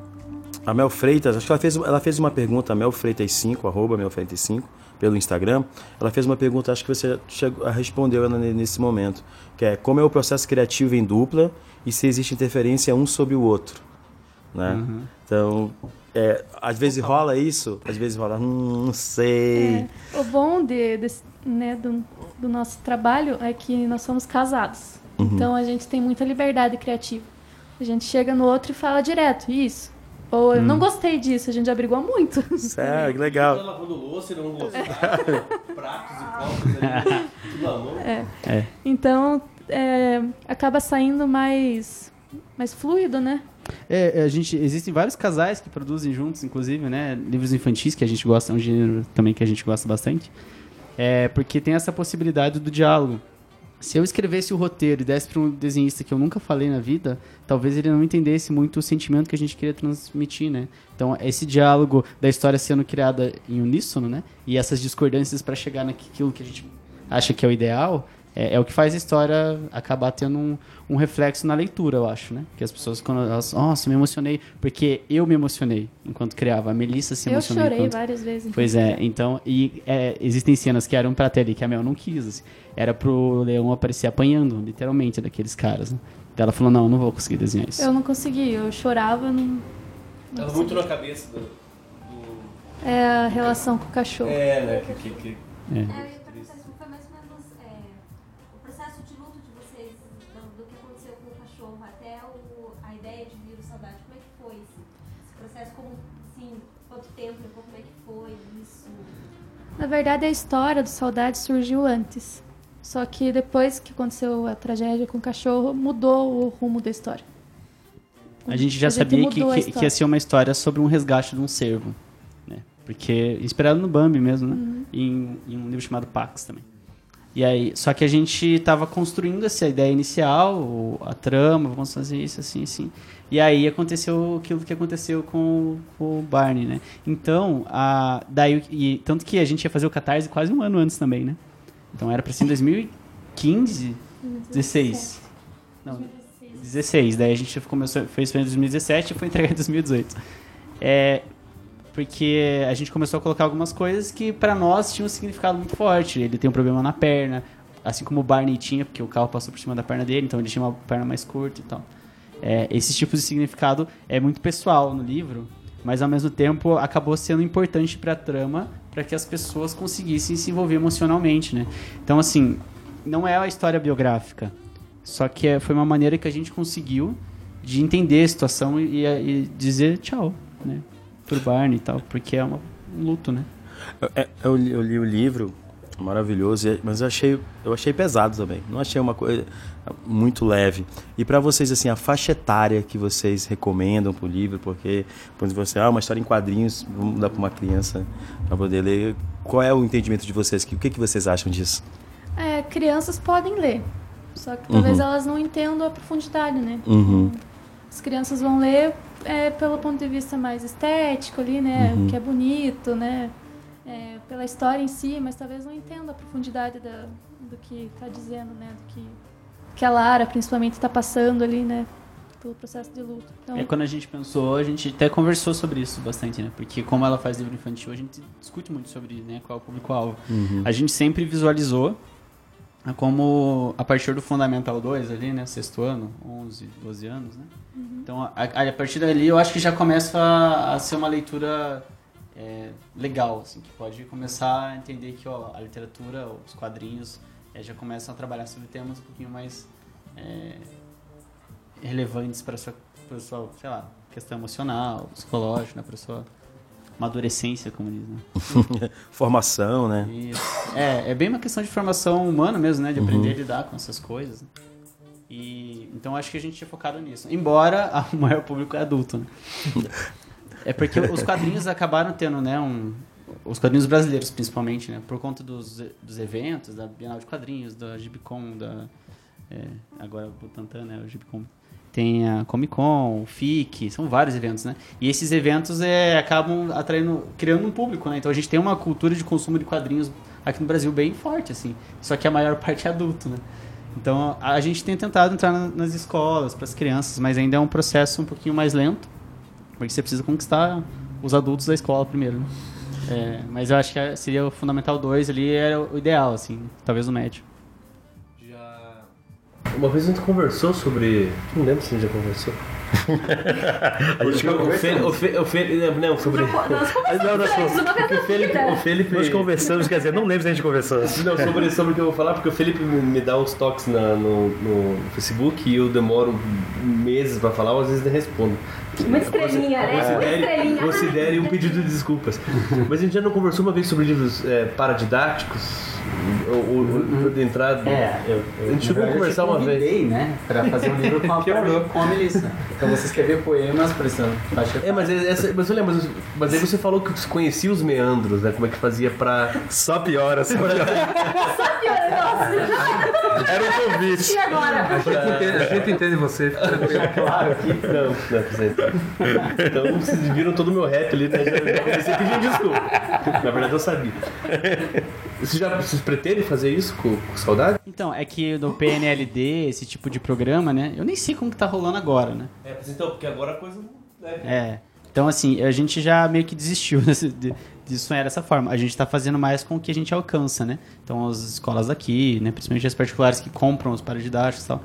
a Mel Freitas, acho que ela fez, ela fez uma pergunta, a Mel Freitas 5, arroba Mel Freitas 5, pelo Instagram. Ela fez uma pergunta, acho que você chegou, respondeu ela ne- nesse momento, que é como é o processo criativo em dupla e se existe interferência um sobre o outro. Né? Então, é, às vezes rola isso, às vezes rola, hum, não sei. É, o bom de, desse- né, do, do nosso trabalho é que nós somos casados. Então a gente tem muita liberdade criativa. A gente chega no outro e fala direto, isso. Ou eu não gostei disso, a gente já brigou muito. Sério, que legal. lavando louça e não gostar. Pratos e copos ali. Tudo à mão. É. Então é, acaba saindo mais, mais fluido, né? É, a gente, existem vários casais que produzem juntos, inclusive, né? Livros infantis, que a gente gosta, é um gênero também que a gente gosta bastante. É, porque tem essa possibilidade do diálogo. Se eu escrevesse o roteiro e desse para um desenhista que eu nunca falei na vida, talvez ele não entendesse muito o sentimento que a gente queria transmitir, né? Então, esse diálogo da história sendo criada em uníssono, né? E essas discordâncias para chegar naquilo que a gente acha que é o ideal, é, é o que faz a história acabar tendo um, um reflexo na leitura, eu acho, né? Que as pessoas, quando elas, nossa, me emocionei, porque eu me emocionei enquanto criava. A Melissa se eu emocionou chorei enquanto... várias vezes. Pois é, então, e é, existem cenas que eram pra ter ali, que a Mel não quis, assim. Era pro Leão aparecer apanhando, literalmente, daqueles caras, né? Ela falou, não, não vou conseguir desenhar isso. Eu não consegui, eu chorava, não. não Tava muito na cabeça do. do- É a relação com o cachorro. É, né? Que, que, que- É. Na verdade, a história do Saudade surgiu antes. Só que depois que aconteceu a tragédia com o cachorro, mudou o rumo da história. A gente já A gente sabia a que, que ia ser uma história sobre um resgate de um cervo, né? Porque, inspirado no Bambi mesmo, né? Uhum. Em, em um livro chamado Pax também. E aí, só que a gente estava construindo essa ideia inicial, a trama, vamos fazer isso, assim, assim. E aí aconteceu aquilo que aconteceu com, com o Barney, né? Então, a, daí, e, tanto que a gente ia fazer o Catarse quase um ano antes também, né? Então era para ser em 2015, 16. Não, 16. Daí a gente começou, fez em 2017 e foi entregar em 2018. É, porque a gente começou a colocar algumas coisas que pra nós tinham um significado muito forte. Ele tem um problema na perna, assim como o Barney tinha, porque o carro passou por cima da perna dele, então ele tinha uma perna mais curta e tal. É, esses tipos de significado é muito pessoal no livro, mas ao mesmo tempo acabou sendo importante pra trama, para que as pessoas conseguissem se envolver emocionalmente, né? Então assim, não é a história biográfica, só que é- foi uma maneira que a gente conseguiu de entender a situação e, e dizer tchau, né? Pro Barney e tal, porque é uma- um luto, né? É, Eu, li, eu li o livro, maravilhoso, e- mas eu achei, eu achei pesado também. Não achei uma coisa muito leve. E pra vocês, assim, a faixa etária que vocês recomendam pro livro, porque quando você, ah, uma história em quadrinhos, vamos dar pra uma criança pra poder ler. Qual é o entendimento de vocês? O que, que vocês acham disso? É, crianças podem ler. Só que talvez Uhum. elas não entendam a profundidade, né? Uhum. As crianças vão ler é, pelo ponto de vista mais estético ali, né? Uhum. O que é bonito, né? É, pela história em si, mas talvez não entenda a profundidade da, do que está dizendo, né? Do que, que a Lara, principalmente, está passando ali, né? Pelo processo de luto. Então, É quando a gente pensou, a gente até conversou sobre isso bastante, né? Porque como ela faz livro infantil, a gente discute muito sobre né, qual é o público-alvo. A gente sempre visualizou como a partir do Fundamental 2 ali, né? Sexto ano, 11, 12 anos, né? Então, a, a partir dali, eu acho que já começa a, a ser uma leitura é, legal, assim, que pode começar a entender que ó, a literatura, os quadrinhos, é, já começam a trabalhar sobre temas um pouquinho mais é, relevantes para sua, pra sua, sei lá, questão emocional, psicológica, né, para sua amadurecência, como diz, né? Formação, né? Isso. É, é bem uma questão de formação humana mesmo, né? De aprender a lidar com essas coisas. né? E, Então acho que a gente tinha focado nisso. Embora o maior público é adulto, né? É porque os quadrinhos acabaram tendo, né, um... Os quadrinhos brasileiros, principalmente, né? Por conta dos, dos eventos, da Bienal de Quadrinhos, da Gibicon, da... é, agora o Tantan, né? O Gibicon. Tem a Comic Con, o FIC, são vários eventos, né? E esses eventos é, acabam atraindo, criando um público, né? Então a gente tem uma cultura de consumo de quadrinhos aqui no Brasil bem forte, assim. Só que a maior parte é adulto, né? Então a gente tem tentado entrar na- nas escolas, para as crianças, mas ainda é um processo um pouquinho mais lento, porque você precisa conquistar os adultos da escola primeiro. Né? É, mas eu acho que seria o Fundamental 2 ali, era o ideal, assim, talvez o médio. Uma vez a gente conversou sobre. Não lembro se a gente já conversou. A gente o Felipe, o Fe- o Fe- não, sobre. Nós conversamos não, nós o Felipe, o Felipe, Nós conversamos, quer dizer, não lembro se a gente conversou. Não, sobre, sobre o que eu vou falar, porque o Felipe me me dá uns toques na- no, no Facebook e eu demoro meses pra falar, ou às vezes nem respondo. Uma estrelinha, né? Uma Considere, estrelinha. considere um pedido de desculpas. Mas a gente já não conversou uma vez sobre livros é, paradidáticos? Ou, ou, ou de entrada? É, eu, a gente chegou a conversar uma vez. né, para fazer um livro com a, com a Melissa. Então você escrever poemas faixa. É, mas, essa, mas eu lembro, mas, mas aí você falou que você conhecia os meandros, né? Como é que fazia pra. Só piora, só piora. Era um convite. E agora? A gente entende, a gente entende você. Claro que não, não, você- Então vocês viram todo o meu rap ali, né? Já comecei pedindo desculpa. Na verdade eu sabia. Vocês já vocês pretendem fazer isso com, com saudade? Então, é que no PNLD, esse tipo de programa, né? Eu nem sei como que tá rolando agora, né? É, mas então, porque agora a coisa. É. Então, assim, a gente já meio que desistiu desse- de, de sonhar dessa forma. A gente tá fazendo mais com o que a gente alcança, né? Então, as escolas aqui, né? Principalmente as particulares que compram os paradidáticos e tal.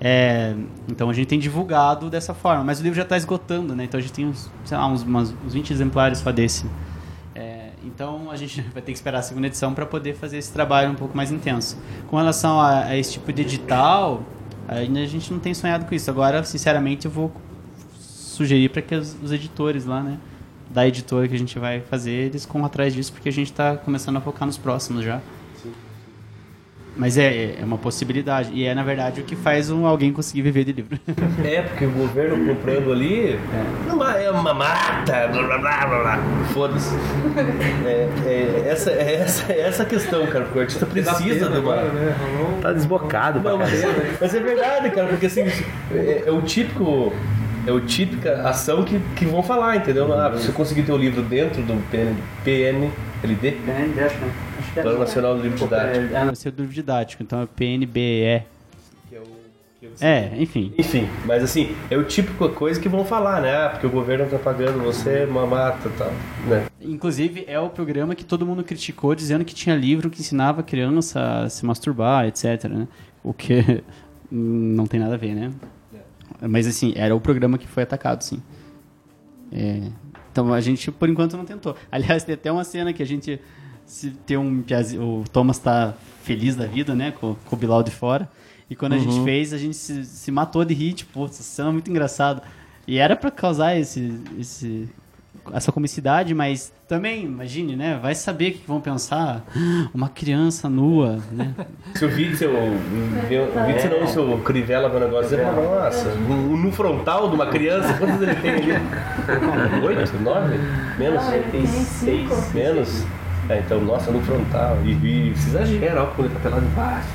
É, então, a gente tem divulgado dessa forma. Mas o livro já tá esgotando, né? Então, a gente tem uns, sei lá, uns, umas- uns 20 exemplares só desse. Então, a gente vai ter que esperar a segunda edição para poder fazer esse trabalho um pouco mais intenso. Com relação a, a esse tipo de edital, ainda a gente não tem sonhado com isso. Agora, sinceramente, eu vou sugerir para que os, os editores lá, né, da editora que a gente vai fazer, eles corram atrás disso, porque a gente está começando a focar nos próximos já. Mas é, é uma possibilidade. E é, na verdade, o que faz um, alguém conseguir viver de livro. É, porque o governo comprando ali não é uma mata, blá blá blá blá blá. Foda-se. É, é, essa, é, essa, é essa a questão, cara, porque o artista precisa de uma. Tá desbocado Não, mas, é, mas é verdade, cara, porque assim, é, é o típico. É o típica ação que, que vão falar, entendeu? Ah, você conseguir ter o livro dentro do PN, PNLD, Plano Nacional do Livro Didático. É, vai ser do livro didático, então é PNBE. É, enfim. Enfim, mas assim, é o típico coisa que vão falar, né? Ah, porque o governo tá pagando você, uma mata e tal, né? Inclusive, é o programa que todo mundo criticou, dizendo que tinha livro que ensinava a criança a se masturbar, etc. Né? O que não tem nada a ver, né? Mas assim, era o programa que foi atacado, sim. É, então a gente, por enquanto, não tentou. Aliás, tem até uma cena que a gente se tem um o Thomas tá feliz da vida, né, com, com o Bilal de fora. E quando a gente fez, a gente se, se matou de rir, tipo, essa cena é muito engraçada. E era pra causar esse, esse essa comicidade, mas também, imagine, né, vai saber o que vão pensar. Uma criança nua, né? Se o Witzel, o Witzel não, se o Crivella um negócio, fala, nossa, no, no frontal de uma criança, quantos ele tem ali? Oito? Nove? Menos? Tem cinco. Menos? É, então, nossa, no frontal. E, e se exagera, ó, quando ele tá pelado embaixo.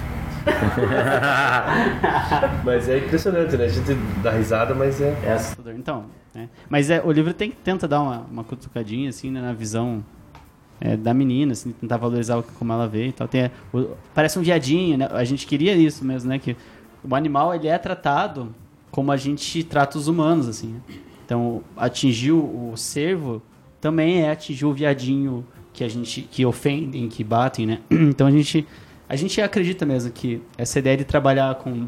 mas é impressionante, né? A gente dá risada, mas é. É assustador. Então, né? Mas é, o livro tem, tenta dar uma, uma cutucadinha, assim, né, na visão é, da menina, assim, tentar valorizar como ela vê e tal. Tem, o- parece um viadinho, né? A gente queria isso mesmo, né? Que o animal, ele é tratado como a gente trata os humanos, assim. né? Então, atingir o, o cervo também é atingir o viadinho que a gente que ofendem, que batem, né? Então a gente a gente acredita mesmo que essa ideia de trabalhar com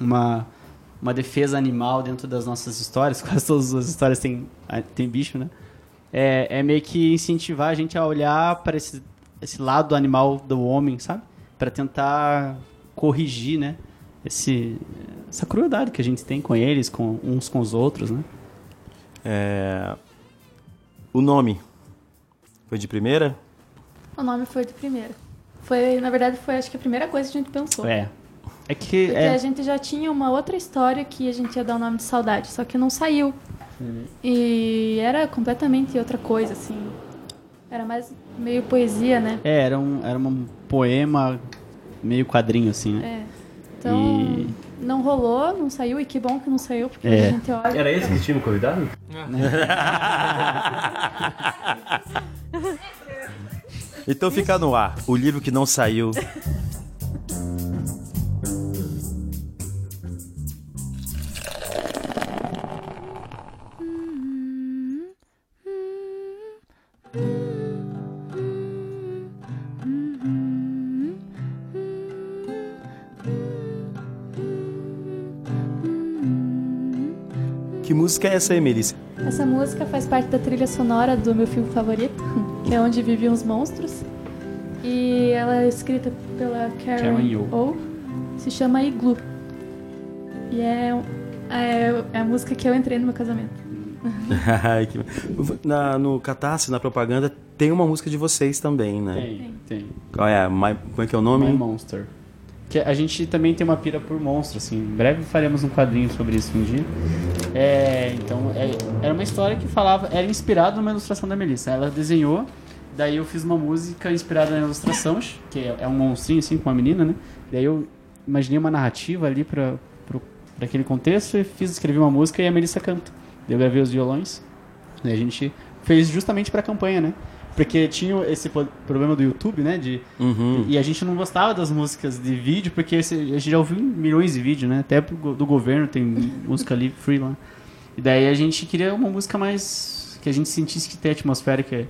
uma uma defesa animal dentro das nossas histórias, quase todas as histórias têm, ah, tem bicho, né? É, é meio que incentivar a gente a olhar para esse, esse lado animal do homem, sabe? Para tentar corrigir, né? Esse, essa crueldade que a gente tem com eles, com uns com os outros, né? É, O nome foi de primeira? O nome foi de primeira. Foi, na verdade, foi acho que a primeira coisa que a gente pensou. É. É que Porque é, a gente já tinha uma outra história que a gente ia dar o nome de saudade, só que não saiu. E era completamente outra coisa, assim. Era mais meio poesia, né? é, era um era um poema meio quadrinho assim, né? É. Então, E- não rolou, não saiu, e que bom que não saiu, porque É. a gente olha. Era esse que tinha me convidado? Então fica no ar. O livro que não saiu. música é essa aí, Melissa? Essa música faz parte da trilha sonora do meu filme favorito, que é Onde Vivem os Monstros. E ela é escrita pela Karen, Karen Yo. Oh, se chama Iglu. E é, é, é a música que eu entrei no meu casamento. Na, no Catarse, na propaganda, tem uma música de vocês também, né? Tem, tem. Qual é? My- como é que é o nome? My Monster. Que a gente também tem uma pira por monstro, assim. Em breve faremos um quadrinho sobre isso um dia. É, então, é- era uma história que falava, era inspirada numa ilustração da Melissa. Ela desenhou, daí eu fiz uma música inspirada na ilustração, que é, é um monstrinho, assim, com uma menina, né? Daí eu imaginei uma narrativa ali pra aquele contexto e fiz, escrevi uma música e a Melissa canta. Daí eu gravei os violões. Daí a gente fez justamente pra campanha, né? Porque tinha esse problema do YouTube, né? De, Uhum. e a gente não gostava das músicas de vídeo, porque esse- a gente já ouviu milhões de vídeos, né? Até do governo tem música ali free lá. E daí a gente queria uma música mais. que a gente sentisse que tem atmosfera que é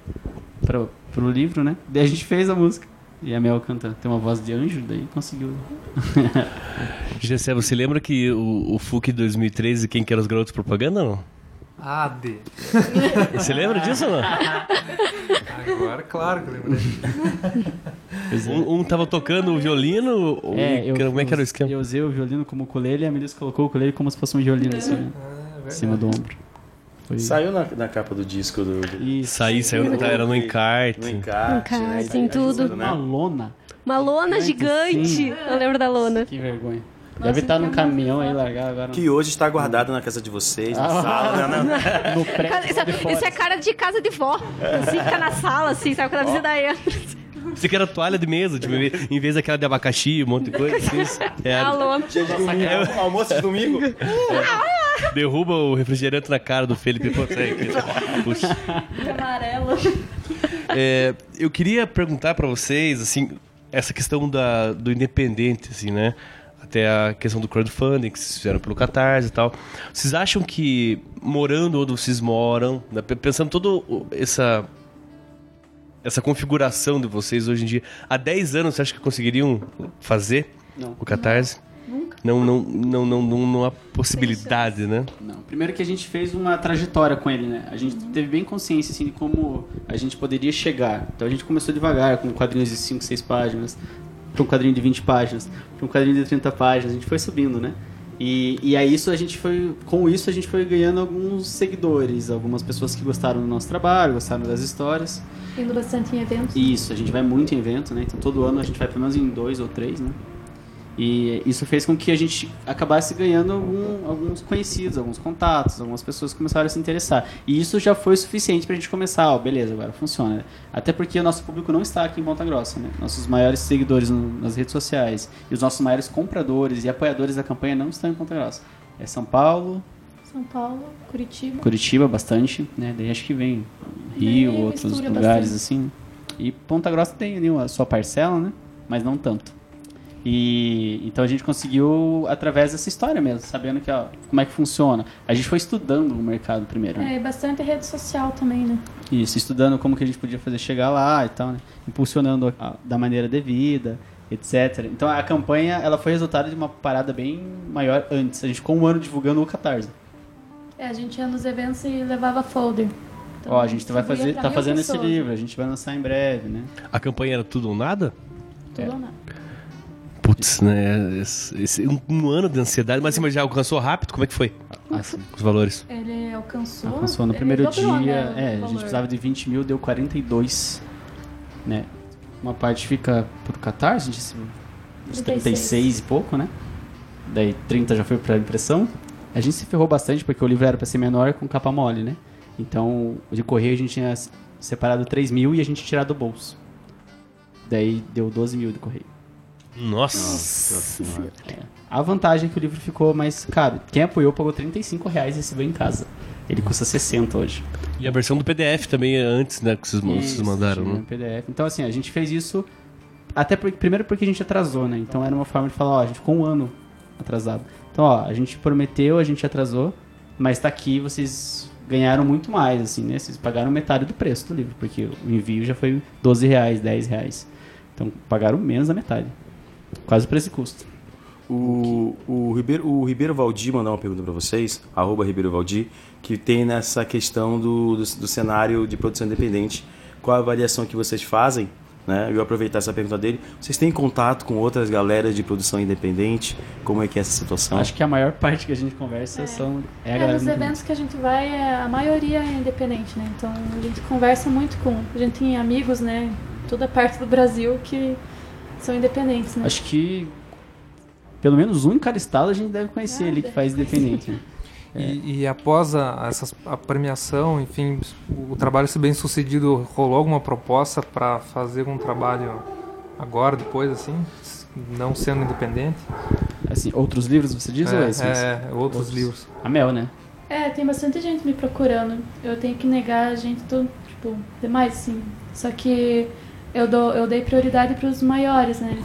pro, pro livro, né? Daí a gente fez a música. E a Mel canta, tem uma voz de anjo, daí conseguiu. Gessé, você lembra que o, o FUC 2013, quem que era os garotos propaganda não? Ah, de. Você lembra disso ou não? Agora, claro que eu lembrei. Um, um tava tocando o violino, ou- como é que era o esquema? Eu usei o violino como ukulele e a Melissa colocou o ukulele como se fosse um violino, assim, né? em cima do ombro. Foi... Saiu na, na capa do disco do. Isso. Saí, saiu, tá, era no encarte. No encarte. Encarte, né? tem tudo. Né? Uma lona. Uma lona gigante. sim. Eu lembro da lona. Que vergonha. Deve estar num caminhão aí largado agora. Que hoje está guardado na casa de vocês, na Ah. sala. né? Na- No prédio Isso, de fora. isso é cara de casa de vó. Assim, fica na sala, assim, sabe? Quando a visita entra. Você que era toalha de mesa, tipo, em vez- em vez daquela de abacaxi, um monte de coisa. Assim, isso. A é, lona. É, almoço de domingo? derruba o refrigerante na cara do Felipe. Aqui. Puxa. Amarelo. É, eu queria perguntar pra vocês, assim, essa questão da, do independente, assim, né? Até a questão do crowdfunding que vocês fizeram pelo Catarse e tal. Vocês acham que morando onde vocês moram, né, pe- pensando toda essa essa configuração de vocês hoje em dia, há 10 anos você acha que conseguiriam fazer Não. o Catarse? Nunca. Não, não, não, não, não, não há possibilidade, né? Não, primeiro que a gente fez uma trajetória com ele, né? A gente teve bem consciência, assim, de como a gente poderia chegar. Então a gente começou devagar, com quadrinhos de 5, 6 páginas, para um quadrinho de 20 páginas, para um quadrinho de 30 páginas, a gente foi subindo, né? E, e aí isso a gente foi, com isso a gente foi ganhando alguns seguidores, algumas pessoas que gostaram do nosso trabalho, gostaram das histórias. Indo bastante em eventos. Isso, a gente vai muito em evento, né? Então todo ano a gente vai pelo menos em dois ou três, né? E isso fez com que a gente acabasse ganhando algum- alguns conhecidos, alguns contatos, algumas pessoas começaram a se interessar. E isso já foi suficiente pra gente começar, ó, beleza, agora funciona. Até porque o nosso público não está aqui em Ponta Grossa, né? Nossos maiores seguidores no- nas redes sociais e os nossos maiores compradores e apoiadores da campanha não estão em Ponta Grossa. É São Paulo, São Paulo, Curitiba. Curitiba bastante, né? Daí acho que vem Rio, Daí outros lugares bastante. assim. E Ponta Grossa tem ali a sua parcela, né? Mas não tanto. E então a gente conseguiu através dessa história mesmo, sabendo que ó, como é que funciona. A gente foi estudando o mercado primeiro, né? É, e bastante rede social também, né? Isso, estudando como que a gente podia fazer chegar lá e tal, né? Impulsionando a- da maneira devida, etc. Então a campanha, ela foi resultado de uma parada bem maior antes. A gente ficou um ano divulgando o Catarse. É, a gente ia nos eventos e levava folder. Então, Ó, a gente vai fazer, tá fazendo esse pessoas. livro, a gente vai lançar em breve, né? A campanha era tudo ou nada? Tudo É. ou nada. Putz, né? Esse, esse- um, um ano de ansiedade, mas, assim, já alcançou rápido? Como é que foi? Assim, Os valores? Ele alcançou. alcançou no primeiro dobrou, dia, né, é, a gente precisava de 20 mil, deu 42, né? Uma parte fica pro Catarse, a gente, uns 36. 36 e pouco, né? daí 30 já foi pra impressão. A gente se ferrou bastante porque o livro era pra ser menor com capa mole, né? Então, de correio a gente tinha separado 3 mil e a gente tirado do bolso. Daí deu 12 mil de correio. Nossa. É. A vantagem é que o livro ficou mais caro. Quem apoiou pagou 35 reais e recebeu em casa. Ele custa 60 hoje. E a versão do PDF também é antes, né? Que vocês, Isso, mandaram, né? PDF. Então, assim, a gente fez isso até porque, primeiro porque a gente atrasou, né? Então era uma forma de falar, ó, a gente ficou um ano atrasado. Então, ó, a gente prometeu, a gente atrasou, mas tá aqui, vocês ganharam muito mais, assim, né? Vocês pagaram metade do preço do livro, porque o envio já foi 12 reais, 10 reais. Então pagaram menos da metade. Quase o preço e custo. O, o, Ribeiro, o Ribeiro Valdir mandou uma pergunta para vocês, arroba Ribeiro Valdir, que tem nessa questão do, do, do cenário de produção independente. Qual a avaliação que vocês fazem? Né? Eu vou aproveitar essa pergunta dele. Vocês têm contato com outras galeras de produção independente? Como é que é essa situação? Acho que a maior parte que a gente conversa são é a É, galera nos eventos que a gente vai, é, a maioria é independente, né? Então a gente conversa muito com. A gente tem amigos, né? em Toda parte do Brasil que são independentes, né? Acho que pelo menos um em cada estado a gente deve conhecer Ah, ali que faz independente. né? E, e após a, essas- a premiação, enfim, o trabalho ser bem sucedido, rolou alguma proposta para fazer um trabalho agora, depois, assim, não sendo independente? Assim, outros livros você diz ou É, esses? é, outros livros. A Mel, né? É, tem bastante gente me procurando. Eu tenho que negar a gente todo, tipo, demais, sim. Só que eu, dou, eu dei prioridade para os maiores, né?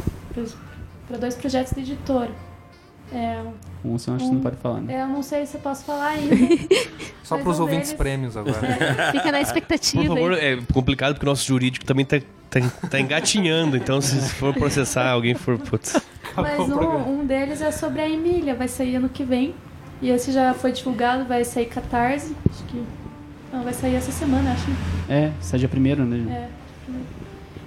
Para dois projetos de editora. É, Um você acha que você não pode falar, né? é, eu não sei se eu posso falar ainda. Só para os um ouvintes deles- prêmios agora. Fica na Por expectativa. favor, aí. é complicado porque o nosso jurídico também tá, tá, tá engatinhando. Então, se for processar, alguém for. Putz. Mas um, um deles é sobre a Emília, vai sair ano que vem. E esse já foi divulgado, vai sair Catarse. Acho que. Não, vai sair essa semana, acho. É, sai dia primeiro, né? É.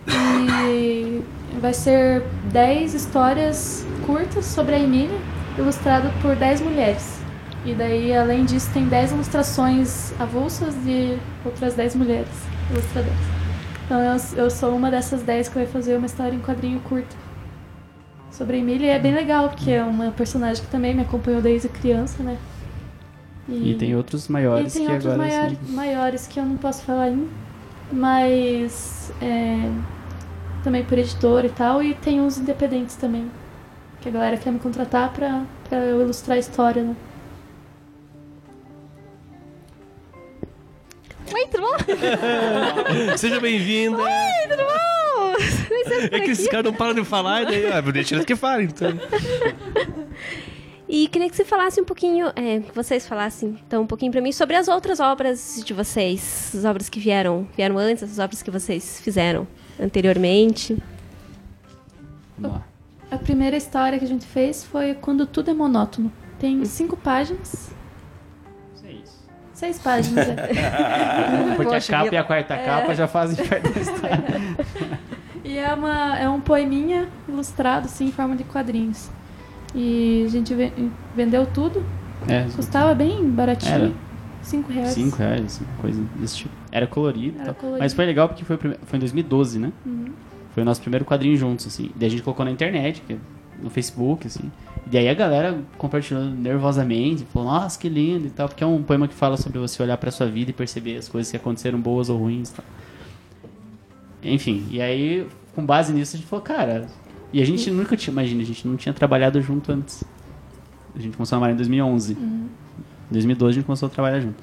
E vai ser 10 histórias curtas sobre a Emília, ilustrado por 10 mulheres. E daí, além disso, tem 10 ilustrações avulsas de outras 10 mulheres ilustradoras. Então eu, eu sou uma dessas 10 que vai fazer uma história em quadrinho curto sobre a Emília. E é bem legal, porque é uma personagem que também me acompanhou desde criança, né? E tem outros maiores e tem que outros agora maiores, são- maiores que eu não posso falar ainda. Mas é, também por editor e tal. E tem uns independentes também. Que a galera quer me contratar pra, pra eu ilustrar a história, né? Oi, tudo bom? Seja bem-vinda! Oi, tudo bom? É que esses caras não param de falar, e daí, ah, deixa eles que falem, então. E queria que você falasse um pouquinho, é, que vocês falassem então um pouquinho pra mim sobre as outras obras de vocês, as obras que vieram, vieram antes, as obras que vocês fizeram anteriormente. Vamos lá. A primeira história que a gente fez foi Quando Tudo é Monótono. Tem cinco páginas. Seis páginas, é. Porque a capa e a quarta capa já fazem parte da história. E é, uma, é um poeminha ilustrado, assim, em forma de quadrinhos. E a gente ve- vendeu tudo. É, Custava bem baratinho. Era. Cinco reais. 5 reais, coisa desse tipo. Era colorido, Era colorido. mas foi legal porque foi, foi em 2012, né? Uhum. Foi o nosso primeiro quadrinho juntos, assim. Daí a gente colocou na internet, é no Facebook, assim. E daí a galera compartilhando nervosamente, falou, nossa, que lindo e tal. Porque é um poema que fala sobre você olhar pra sua vida e perceber as coisas que aconteceram boas ou ruins e tal. Enfim, e aí, com base nisso, a gente falou, cara... E a gente nunca tinha, imagina, a gente não tinha trabalhado junto antes. A gente começou a namorar em 2011. Em 2012 a gente começou a trabalhar junto.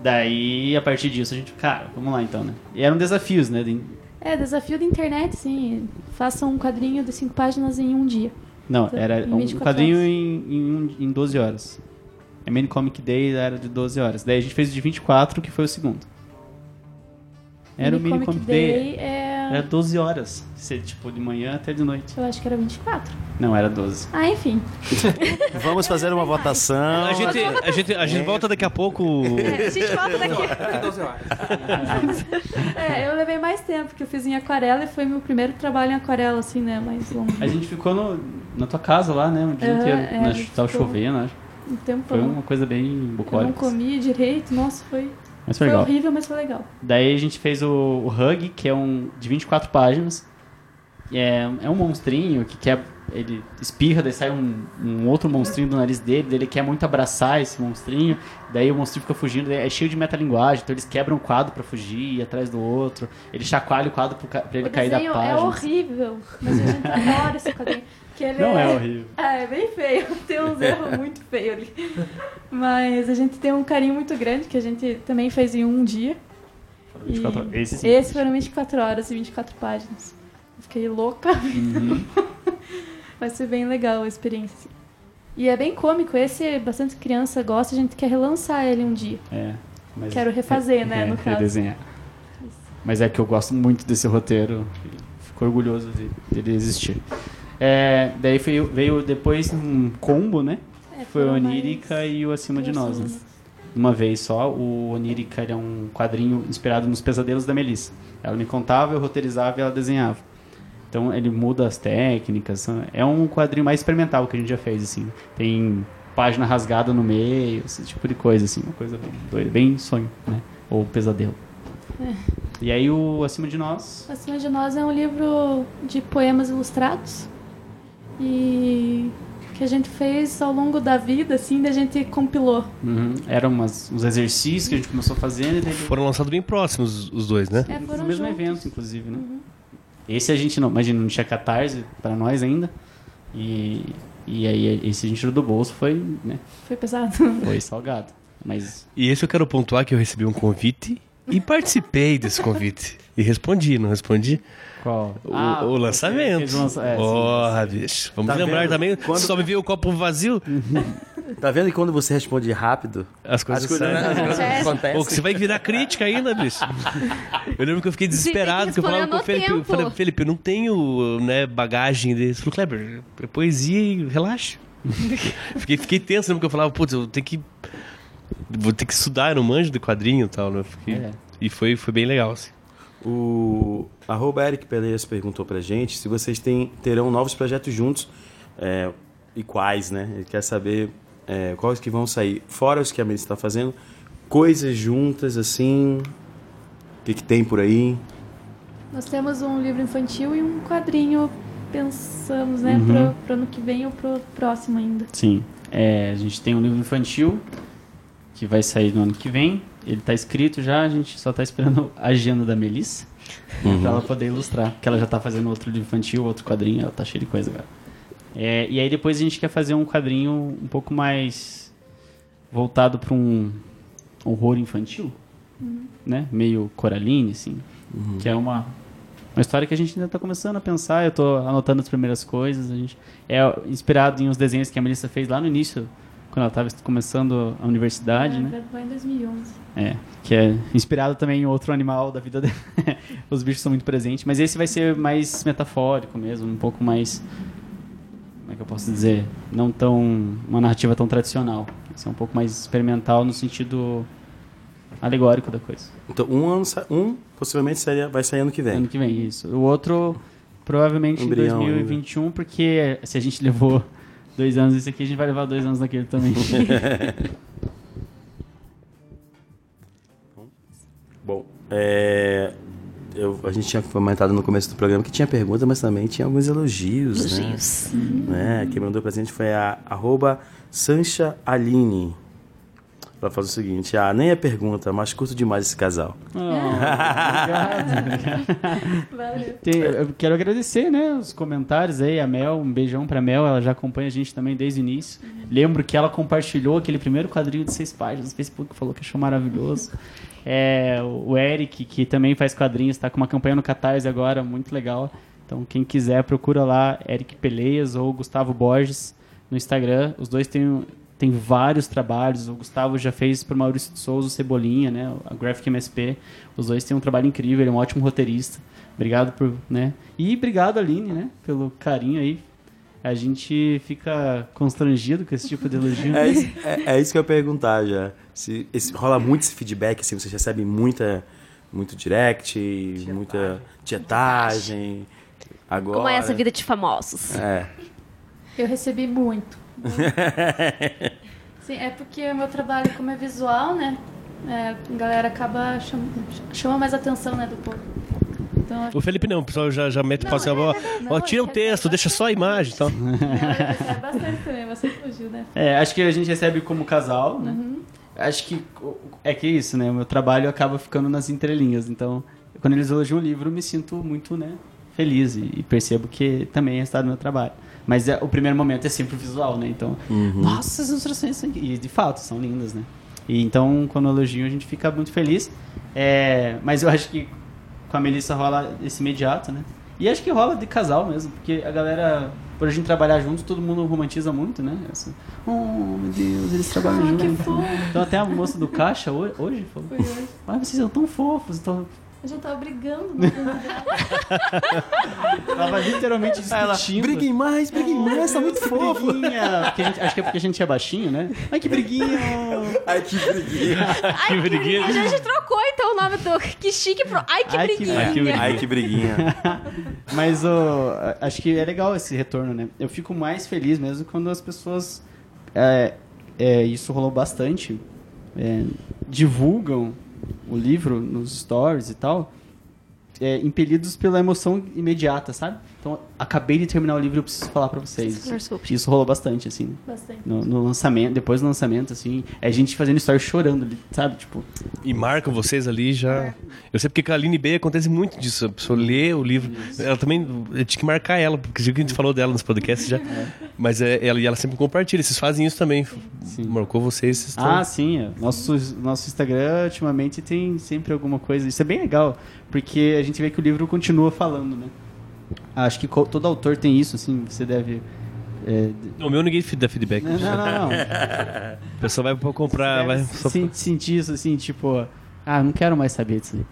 Daí, a partir disso, a gente, cara, vamos lá então, né? E eram desafios, né? de- É, desafio da internet, sim. Faça um quadrinho de cinco páginas em um dia. Não, Então, era um 24 quadrinho em, em, em 12 horas. A Main Comic Day era de 12 horas. Daí a gente fez o de 24, que foi o segundo. Era o Mini Comic, Day. é... Era 12 horas. Ser, tipo, de manhã até de noite. Eu acho que era 24. Não, era 12. Ah, enfim. Vamos fazer uma votação. A gente, a gente, a gente volta daqui a pouco. A gente volta daqui. 12 horas. É, eu levei mais tempo, porque eu fiz em aquarela e foi meu primeiro trabalho em aquarela, assim, né? Mais longo. A gente ficou no, na tua casa lá, né? O dia Aham, inteiro. é, Na- a gente tava ficou- chovendo, acho. Um tempo. Foi uma coisa bem Eu não bucólica. comia direito, nossa, foi. Mas foi Foi legal. horrível, mas foi legal. Daí a gente fez o, o Hug, que é um de 24 páginas. É, é um monstrinho que quer ele espirra, daí sai um, um outro monstrinho do nariz dele, daí ele quer muito abraçar esse monstrinho, daí o monstrinho fica fugindo, é cheio de metalinguagem, então eles quebram o quadro pra fugir, ir atrás do outro, ele chacoalha o quadro pro ca- pra ele O cair da desenho página. é horrível, mas a gente adora esse quadrinho. Não é horrível. Ah, é bem feio. Tem uns erros muito feios ali. Mas a gente tem um carinho muito grande que a gente também fez em um dia. 24 E horas. Esse sim. Esse foram 24 horas e 24 páginas. Eu Fiquei louca. Uhum. Vai ser bem legal a experiência. E é bem cômico. Esse bastante criança gosta, a gente quer relançar ele um dia. É, mas- Quero refazer, né, é, no caso. redesenhar. Mas é que eu gosto muito desse roteiro. Fico orgulhoso de- dele existir. É, daí veio, veio depois um combo, né? É, Foi o Onírica e o Acima de Nós. Né? Uma vez só, o Onírica ele é um quadrinho inspirado nos pesadelos da Melissa. Ela me contava, eu roteirizava e ela desenhava. Então ele muda as técnicas. É um quadrinho mais experimental que a gente já fez, assim. Tem página rasgada no meio, esse tipo de coisa, assim. Uma coisa bem doida, bem sonho, né? Ou pesadelo. É. E aí o Acima de Nós. Acima de Nós é um livro de poemas ilustrados e que a gente fez ao longo da vida, assim, da gente compilou. Uhum. Eram umas, uns exercícios que a gente começou fazendo daí Foram lançados bem próximos os dois, né? É, no foram mesmo juntos. evento, inclusive, né? Esse a gente não, imagina, não tinha catarse pra nós ainda. E, e aí esse a gente tirou do bolso foi, né? Foi pesado. Foi salgado. Mas E esse eu quero pontuar que eu recebi um convite e participei desse convite. E respondi, não respondi? Qual? O, Ah, o lançamento. fez o lança- é. Porra, bicho. Vamos Tá lembrar vendo? também, Quando- só me veio o copo vazio, Tá vendo que quando você responde rápido, as coisas, as coisas, saem. as coisas É. acontecem? Pô, que você vai virar crítica ainda, bicho. Eu lembro que eu fiquei desesperado, que eu falava com o Felipe, eu falei, Felipe, eu não tenho né, bagagem desse. Ele falou, Kleber, é poesia e relaxa. fiquei, fiquei tenso, lembro que eu falava, putz, eu tenho que. Vou ter que estudar, eu não manjo de quadrinho e tal, né? Fiquei- É. E foi, foi bem legal, assim. O arroba Eric Peleiras perguntou pra gente se vocês têm, terão novos projetos juntos é, e quais, né? Ele quer saber é, quais que vão sair, fora os que a Melissa está fazendo, coisas juntas, assim, o que, que tem por aí. Nós temos um livro infantil e um quadrinho, pensamos, né, Uhum. pro, pro ano que vem ou pro próximo ainda. Sim. É, a gente tem um livro infantil que vai sair no ano que vem. Ele tá escrito já, a gente só tá esperando a agenda da Melissa pra ela poder ilustrar. Porque ela já tá fazendo outro livro infantil, outro quadrinho, ela tá cheia de coisa agora. É, e aí depois a gente quer fazer um quadrinho um pouco mais voltado para um horror infantil, né? Meio Coraline, assim. Que é uma, uma história que a gente ainda tá começando a pensar. Eu tô anotando as primeiras coisas. A gente é inspirado em uns desenhos que a Melissa fez lá no início, quando ela estava começando a universidade, é, né? gravou em 2011. É, que é inspirado também em outro animal da vida dela. Os bichos são muito presentes, mas esse vai ser mais metafórico mesmo, um pouco mais. Como é que eu posso dizer? Não tão. Uma narrativa tão tradicional. Vai ser um pouco mais experimental no sentido alegórico da coisa. Então, um, ano, um possivelmente seria, vai sair ano que vem. Ano que vem, isso. O outro, provavelmente Embrião em 2021, porque se a gente levou dois anos nesse aqui, a gente vai levar dois anos naquele também. Bom, é, eu- a gente tinha comentado no começo do programa que tinha pergunta, mas também tinha alguns elogios. Elogios. Né? Né? Quem mandou pra gente foi a arroba Sancha Aline. Ela faz o seguinte: ah, nem é pergunta, mas curto demais esse casal. Valeu. Tem- eu quero agradecer, né, os comentários aí, a Mel, um beijão pra Mel, ela já acompanha a gente também desde o início. Lembro que ela compartilhou aquele primeiro quadrinho de seis páginas no Facebook, falou que achou maravilhoso. É, o Eric, que também faz quadrinhos, tá com uma campanha no Catarse agora, muito legal. Então, quem quiser, procura lá, Eric Peleias ou Gustavo Borges no Instagram. Os dois têm, têm vários trabalhos. O Gustavo já fez por Maurício de Souza, o Cebolinha, né, a Graphic MSP. Os dois têm um trabalho incrível, ele é um ótimo roteirista. Obrigado por, né? E obrigado, Aline, né, pelo carinho aí. A gente fica constrangido com esse tipo de elogio. É isso, é, é isso que eu ia perguntar já. Se esse- rola muito esse feedback, assim, vocês recebem muita, muito direct, muita tietagem. Agora. Como é essa vida de famosos? É. Eu recebi muito. Sim, é porque o meu trabalho, como é visual, né? é, a galera acaba chama, chama mais atenção, né, do povo. Então, O Felipe não, o pessoal já, já mete fala assim, ó, não, ó, tira o é- texto, deixa só a imagem e tal. é bastante também, bastante elogio, né? É, acho que a gente recebe como casal, né? Acho que o- é que é isso, né? O meu trabalho acaba ficando nas entrelinhas. Então, quando eles elogiam o livro, eu me sinto muito, né? Feliz e, e percebo que também é resultado do meu trabalho. Mas é, o primeiro momento é sempre o visual, né? Então, nossa, as ilustrações são... E de fato, são lindas, né? E então, quando elogiam, a gente fica muito feliz. É, mas eu acho que com a Melissa rola esse imediato, né? E acho que rola de casal mesmo, porque a galera, por a gente trabalhar juntos, todo mundo romantiza muito, né? Essa, oh, meu Deus, eles trabalham Ah, juntos. que fofo. Então até a moça do caixa ho- hoje falou, Foi hoje. ah, vocês são tão fofos. Então, Eu já tava brigando tava literalmente discutindo. Briguem mais, briguem mais, tá muito fofo. Briguinha. A gente- acho que é porque a gente é baixinho, né? Ai, que briguinha. Ai, que briguinha. Que briguinha. A gente trocou então o nome do Que Chique pro Ai que Ai, briguinha. ai, que briguinha. Ai, que briguinha. Mas ô, acho que é legal esse retorno, né? Eu fico mais feliz mesmo quando as pessoas. é, é, isso rolou bastante. é, divulgam o livro nos stories e tal. é, impelidos pela emoção imediata, sabe? Então, acabei de terminar o livro e eu preciso falar pra vocês. Isso rolou bastante, assim. Bastante. No, no lançamento, depois do lançamento, assim, é gente fazendo stories chorando, ali, sabe? Tipo, E marcam vocês ali já. Eu sei porque com a Aline B acontece muito disso. A pessoa lê o livro. Ela também. Eu tinha que marcar ela, porque a gente falou dela nos podcasts já. Mas é, ela, e ela sempre compartilha. Vocês fazem isso também. Marcou vocês. Vocês estão- Ah, sim. é. Nosso, nosso Instagram, ultimamente, tem sempre alguma coisa. Isso é bem legal, porque a gente vê que o livro continua falando, né? Acho que todo autor tem isso, assim, você deve... é, O meu ninguém dá feedback. Não, não, não. não. A pessoa vai pra comprar. Vai só... sen- sentir isso, assim, tipo... Ah, não quero mais saber disso.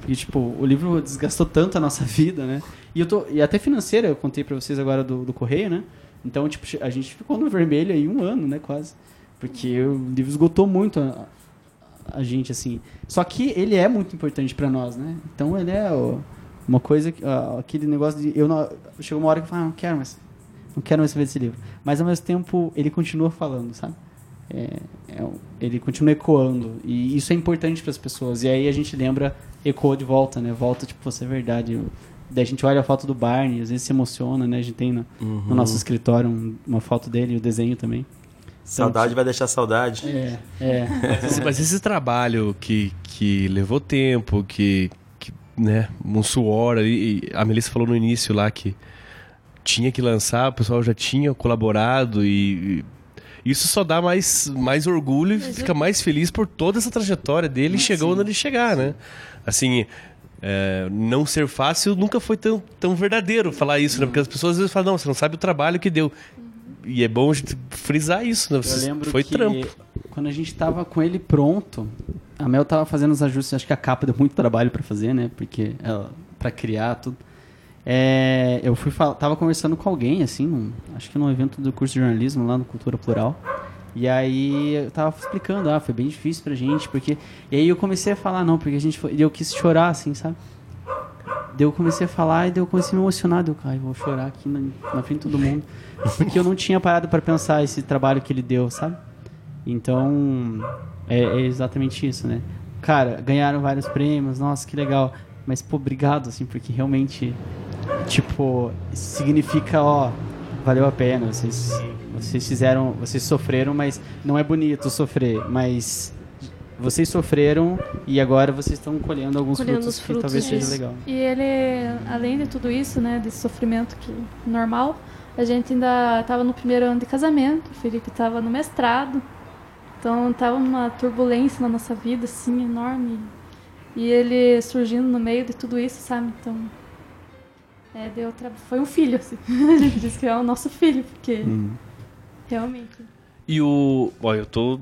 Porque, tipo, o livro desgastou tanto a nossa vida, né? E, eu tô, e até financeira, eu contei pra vocês agora do, do Correio, né? Então, tipo, a gente ficou no vermelho aí um ano, né, quase. Porque o livro esgotou muito a, a gente, assim. Só que ele é muito importante pra nós, né? Então, ele é o- uma coisa... que- ah, aquele negócio de... Eu não, chegou uma hora que eu falei, ah, não quero mais. Não quero mais saber desse livro. Mas, ao mesmo tempo, ele continua falando, sabe? É, é um- ele continua ecoando. E isso é importante para as pessoas. E aí a gente lembra, ecoa de volta, né? Volta, tipo, você é verdade. Eu- Daí a gente olha a foto do Barney, às vezes se emociona, né? A gente tem no, no nosso escritório um- uma foto dele e o desenho também. Saudade vai deixar saudade. É, é. Mas esse, mas esse trabalho que, que levou tempo, que, né, um suor ali, e a Melissa falou no início lá que tinha que lançar, o pessoal já tinha colaborado e, e isso só dá mais, mais orgulho e fica mais feliz por toda essa trajetória dele e chegou onde ele chegar, né? Assim, é, não ser fácil nunca foi tão, tão verdadeiro falar isso, né? Porque as pessoas às vezes falam, não, você não sabe o trabalho que deu. E é bom a gente frisar isso, né? Eu lembro foi que trampo. quando a gente tava com ele pronto, a Mel tava fazendo os ajustes, acho que a capa deu muito trabalho pra fazer, né? Porque ela para criar tudo. É, eu fui tava conversando com alguém assim, num- acho que num evento do curso de jornalismo lá no Cultura Plural. E aí eu tava explicando, ah, foi bem difícil pra gente, porque e aí eu comecei a falar não, porque a gente foi, e eu quis chorar assim, sabe? Daí eu comecei a falar e daí eu comecei a me emocionar. Daí eu, ai, vou chorar aqui na, na frente de todo mundo. Porque eu não tinha parado para pensar esse trabalho que ele deu, sabe? Então, é, é exatamente isso, né? Cara, ganharam vários prêmios, nossa, que legal. Mas, pô, obrigado, assim, porque realmente, tipo, significa, ó, valeu a pena. Vocês, vocês fizeram, vocês sofreram, mas não é bonito sofrer, mas vocês sofreram e agora vocês estão colhendo alguns Colhendo frutos, os que frutos talvez seja legal. E ele, além de tudo isso, né, desse sofrimento que normal, a gente ainda estava no primeiro ano de casamento, o Felipe estava no mestrado, então tava uma turbulência na nossa vida, assim, enorme. E ele surgindo no meio de tudo isso, sabe? Então, é, deu tra... foi um filho, assim. a gente diz que é o nosso filho, porque Hum. realmente... E o. Ó, eu tô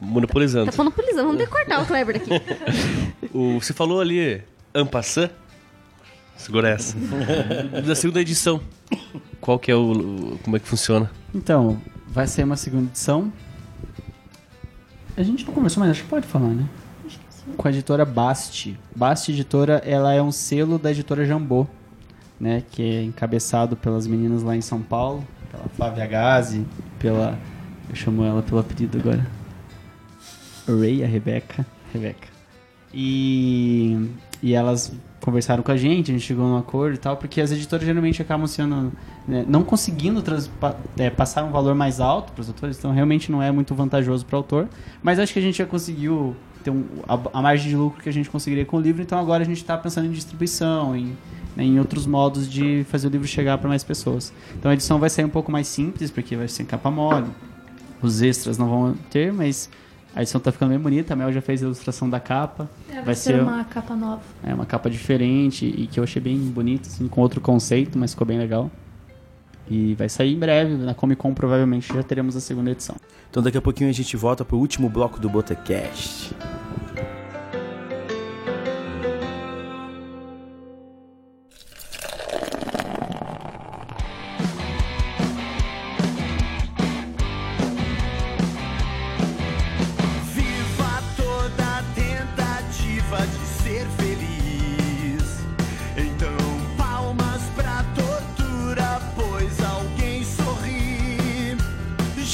monopolizando. Tá monopolizando, vamos decortar o Kleber daqui. O, você falou ali, Ampassan. Segura essa. da segunda edição. Qual que é o, o- Como é que funciona? Então, vai sair uma segunda edição. A gente não começou, mas acho que pode falar, né? Com a editora Basti. Basti Editora, ela é um selo da editora Jambô, né? Que é encabeçado pelas meninas lá em São Paulo, pela Flávia Gazi, pela... Eu chamo ela pelo apelido agora. Ray, a Rebeca. Rebeca. E, e elas conversaram com a gente, a gente chegou num acordo e tal, porque as editoras geralmente acabam sendo né, não conseguindo trans- é, passar um valor mais alto para os autores, então realmente não é muito vantajoso para o autor. Mas acho que a gente já conseguiu ter um, a, a margem de lucro que a gente conseguiria com o livro, então agora a gente está pensando em distribuição, em, né, em outros modos de fazer o livro chegar para mais pessoas. Então a edição vai sair um pouco mais simples, porque vai ser capa mole, os extras não vão ter, mas a edição tá ficando bem bonita. A Mel já fez a ilustração da capa. É, vai, vai ser, ser uma capa nova. é uma capa diferente e que eu achei bem bonita, assim, com outro conceito, mas ficou bem legal. E vai sair em breve, na Comic Con provavelmente já teremos a segunda edição. Então daqui a pouquinho a gente volta pro último bloco do Botecast.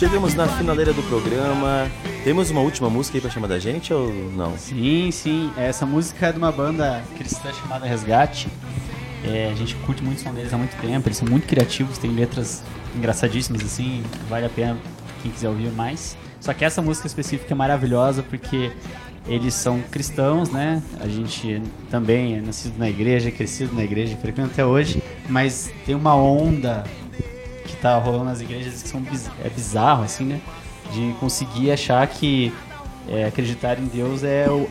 Chegamos na finaleira do programa. Temos uma última música aí pra chamar da gente ou não? Sim, sim. Essa música é de uma banda cristã chamada Resgate. É, a gente curte muito o som deles há muito tempo. Eles são muito criativos, têm letras engraçadíssimas, assim. Vale a pena quem quiser ouvir mais. Só que essa música específica é maravilhosa porque eles são cristãos, né? A gente também é nascido na igreja, crescido na igreja, frequenta até hoje. Mas tem uma onda tá rolando nas igrejas que são biz- é bizarro, assim, né? De conseguir achar que é, acreditar em Deus é o,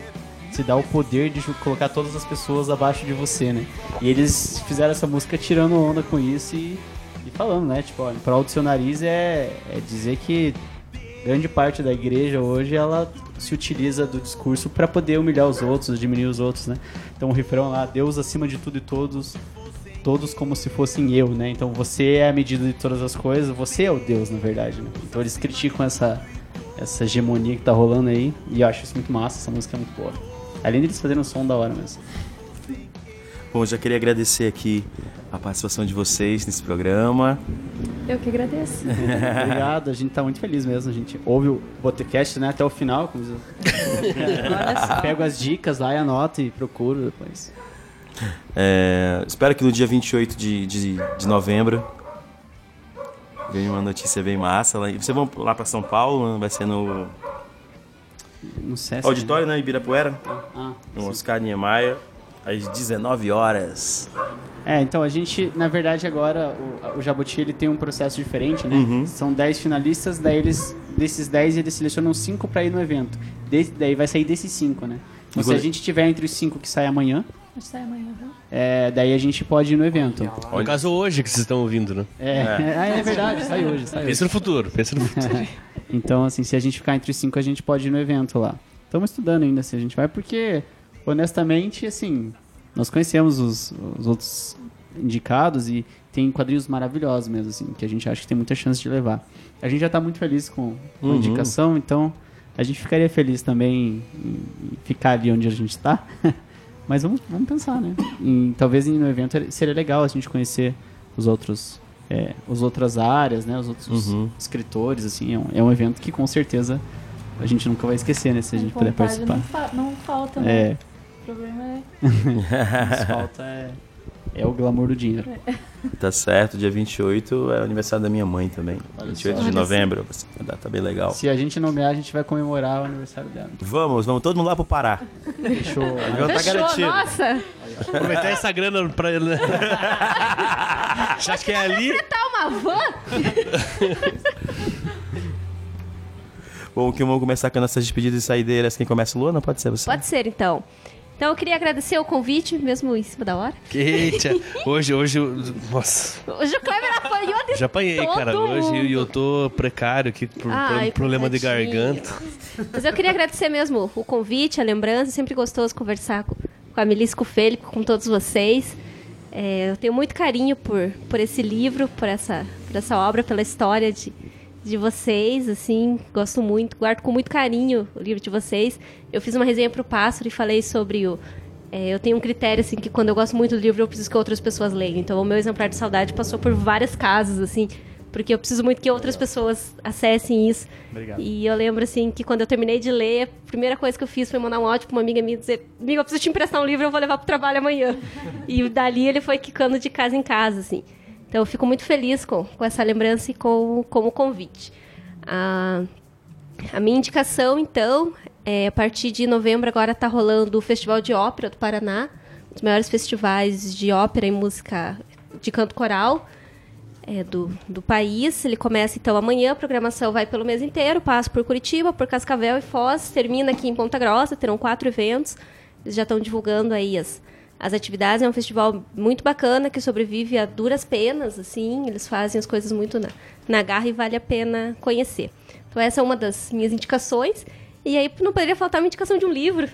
se dá o poder de colocar todas as pessoas abaixo de você, né? E eles fizeram essa música tirando onda com isso e, e falando, né? Tipo, olha, para o seu nariz é, é dizer que grande parte da igreja hoje ela se utiliza do discurso para poder humilhar os outros, diminuir os outros, né? Então o refrão lá, Deus acima de tudo e todos, todos como se fossem eu, né? Então você é a medida de todas as coisas, você é o Deus, na verdade, né? Então eles criticam essa essa hegemonia que tá rolando aí e eu acho isso muito massa, essa música é muito boa. Além deles fazerem um som da hora mesmo. Bom, já queria agradecer aqui a participação de vocês nesse programa. Eu que agradeço. Obrigado, a gente tá muito feliz mesmo. A gente ouve o podcast né, até o final. Como diz- Pego as dicas lá e anoto e procuro depois. É, espero que no dia 28 de, de, de novembro venha uma notícia bem massa. Lá, vocês vão lá para São Paulo? Vai ser no No Sesc, auditório, né? Ibirapuera? Ah, no sim. Oscar Niemeyer, às 19 horas. É, então a gente, na verdade, agora o, o Jabuti ele tem um processo diferente, né? Uhum. São 10 finalistas, daí eles, desses 10 eles selecionam 5 para ir no evento. Desse- daí vai sair desses 5, né? Então, E se a gente tiver entre os 5 que sai amanhã, Acho que sai amanhã, viu? é, daí a gente pode ir no evento. No caso, hoje que vocês estão ouvindo, né? É, ah, é verdade, sai hoje, sai hoje. Pensa no futuro, pensa no futuro. Então, assim, se a gente ficar entre os cinco, a gente pode ir no evento lá. Estamos estudando ainda se a gente vai, porque, honestamente, assim, nós conhecemos os, os outros indicados e tem quadrinhos maravilhosos mesmo, assim, que a gente acha que tem muita chance de levar. A gente já está muito feliz com, com a Uhum. indicação, então a gente ficaria feliz também em, em ficar ali onde a gente está. Mas vamos, vamos pensar, né? Em, talvez no evento seria legal a gente conhecer os outros, é, as outras áreas, né? Os outros Uhum. escritores, assim. É um, é um evento que com certeza a gente nunca vai esquecer, né? Se a gente puder participar. Não, fa- não falta, né? É, O problema é. falta é, é o glamour do dinheiro. Tá certo, dia 28 é o aniversário da minha mãe também. 28 só. de novembro, uma data bem legal. Se a gente nomear, a gente vai comemorar o aniversário dela. Vamos, vamos todo mundo lá pro Pará. Fechou. Tá Fechou, garantido. nossa! Aproveitar essa grana pra ele. né? Já que é ali. Tá uma van? Bom, que vamos começar com as nossas despedidas e saideiras. Quem começa, Luana? Pode ser você. Pode ser, então. Então eu queria agradecer o convite, mesmo em cima da hora. Eita, hoje, hoje. Nossa, Hoje o Kleber apanhou de já apanhei, cara. Hoje mundo. e eu tô precário aqui por, por Ai, problema de garganta. Mas eu queria agradecer mesmo o convite, a lembrança. Sempre gostoso conversar com, com a Melissa, com o Felipe, com todos vocês. É, eu tenho muito carinho por, por esse livro, por essa, por essa obra, pela história de, de vocês, assim, gosto muito, guardo com muito carinho o livro de vocês. Eu fiz uma resenha pro Pássaro e falei sobre o... é, eu tenho um critério, assim, que quando eu gosto muito do livro, eu preciso que outras pessoas leiam. Então, o meu exemplar de saudade passou por várias casas, assim, porque eu preciso muito que outras pessoas acessem isso. Obrigado. E eu lembro, assim, que quando eu terminei de ler, a primeira coisa que eu fiz foi mandar um áudio pra uma amiga minha dizer: Amiga, eu preciso te emprestar um livro, eu vou levar pro trabalho amanhã. e dali ele foi quicando de casa em casa, assim. Então eu fico muito feliz com, com essa lembrança e com, com o convite. Ah, a minha indicação, então, é a partir de novembro agora está rolando o Festival de Ópera do Paraná, um dos maiores festivais de ópera e música de canto coral é, do, do país. Ele começa então amanhã, a programação vai pelo mês inteiro, passa por Curitiba, por Cascavel e Foz, termina aqui em Ponta Grossa, terão quatro eventos. Eles já estão divulgando aí as, as atividades. É um festival muito bacana que sobrevive a duras penas, assim. Eles fazem as coisas muito na, na garra e vale a pena conhecer. Então essa é uma das minhas indicações. E aí não poderia faltar uma indicação de um livro.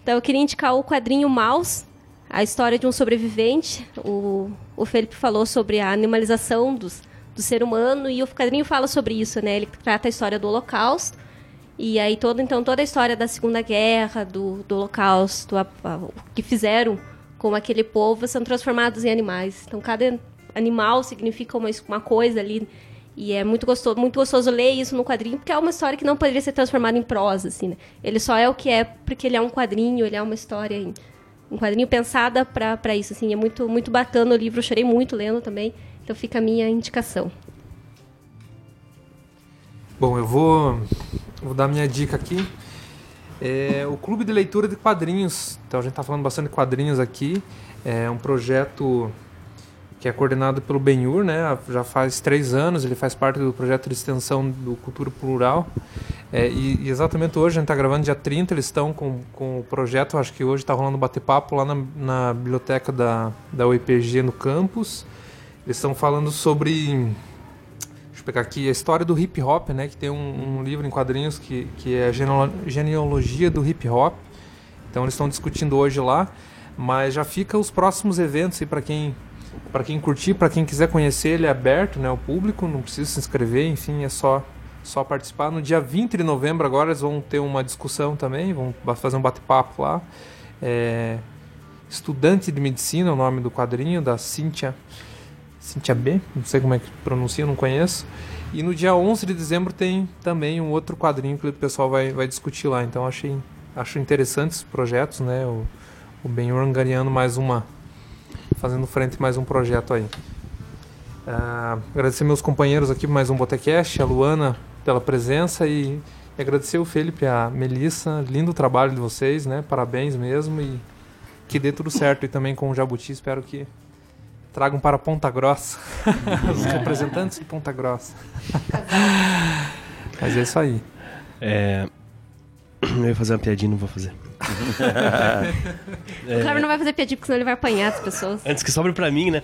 Então eu queria indicar o quadrinho Maus, a história de um sobrevivente. O, o Felipe falou sobre a animalização dos, do ser humano e o quadrinho fala sobre isso, né? Ele trata a história do Holocausto e aí toda então toda a história da Segunda Guerra, do, do Holocausto, a- a- o que fizeram com aquele povo são transformados em animais. Então cada animal significa uma, uma coisa ali e é muito gostoso, muito gostoso ler isso no quadrinho, porque é uma história que não poderia ser transformada em prosa, assim, né? Ele só é o que é porque ele é um quadrinho, ele é uma história em, um quadrinho pensada para isso, assim, é muito muito bacana o livro, eu chorei muito lendo também. Então fica a minha indicação. Bom, eu vou, vou dar minha dica aqui. É o Clube de Leitura de Quadrinhos. Então a gente está falando bastante de quadrinhos aqui. É um projeto que é coordenado pelo Benhur, né? Já faz três anos. Ele faz parte do projeto de extensão do Cultura Plural. É, e, e exatamente hoje, a gente está gravando dia 30, eles estão com, com o projeto. Acho que hoje está rolando um bate-papo lá na, na biblioteca da, da UEPG no campus. Eles estão falando sobre pegar aqui a história do hip hop, né? Que tem um, um livro em quadrinhos que, que é a genealogia do hip hop. Então eles estão discutindo hoje lá, mas já fica os próximos eventos para quem para quem curtir, para quem quiser conhecer, ele é aberto, né, ao público, não precisa se inscrever, enfim, é só só participar. No dia 20 de novembro agora eles vão ter uma discussão também, vão fazer um bate-papo lá. É, Estudante de Medicina, é o nome do quadrinho da Cíntia Cintia B, não sei como é que pronuncia, não conheço. E no dia 11 de dezembro tem também um outro quadrinho que o pessoal vai, vai discutir lá. Então achei acho interessantes os projetos, né? O, o Benhur angariando mais uma, fazendo frente mais um projeto aí. Ah, agradecer meus companheiros aqui mais um Botecast, a Luana pela presença e, e agradecer o Felipe, a Melissa, lindo trabalho de vocês, né? Parabéns mesmo e que dê tudo certo e também com o Jabuti, espero que tragam para Ponta Grossa os representantes de Ponta Grossa. Mas é isso aí. É... Eu ia fazer uma piadinha, não vou fazer. O Cleber não vai fazer piadinha, porque senão ele vai apanhar as pessoas. Antes que sobre pra mim, né?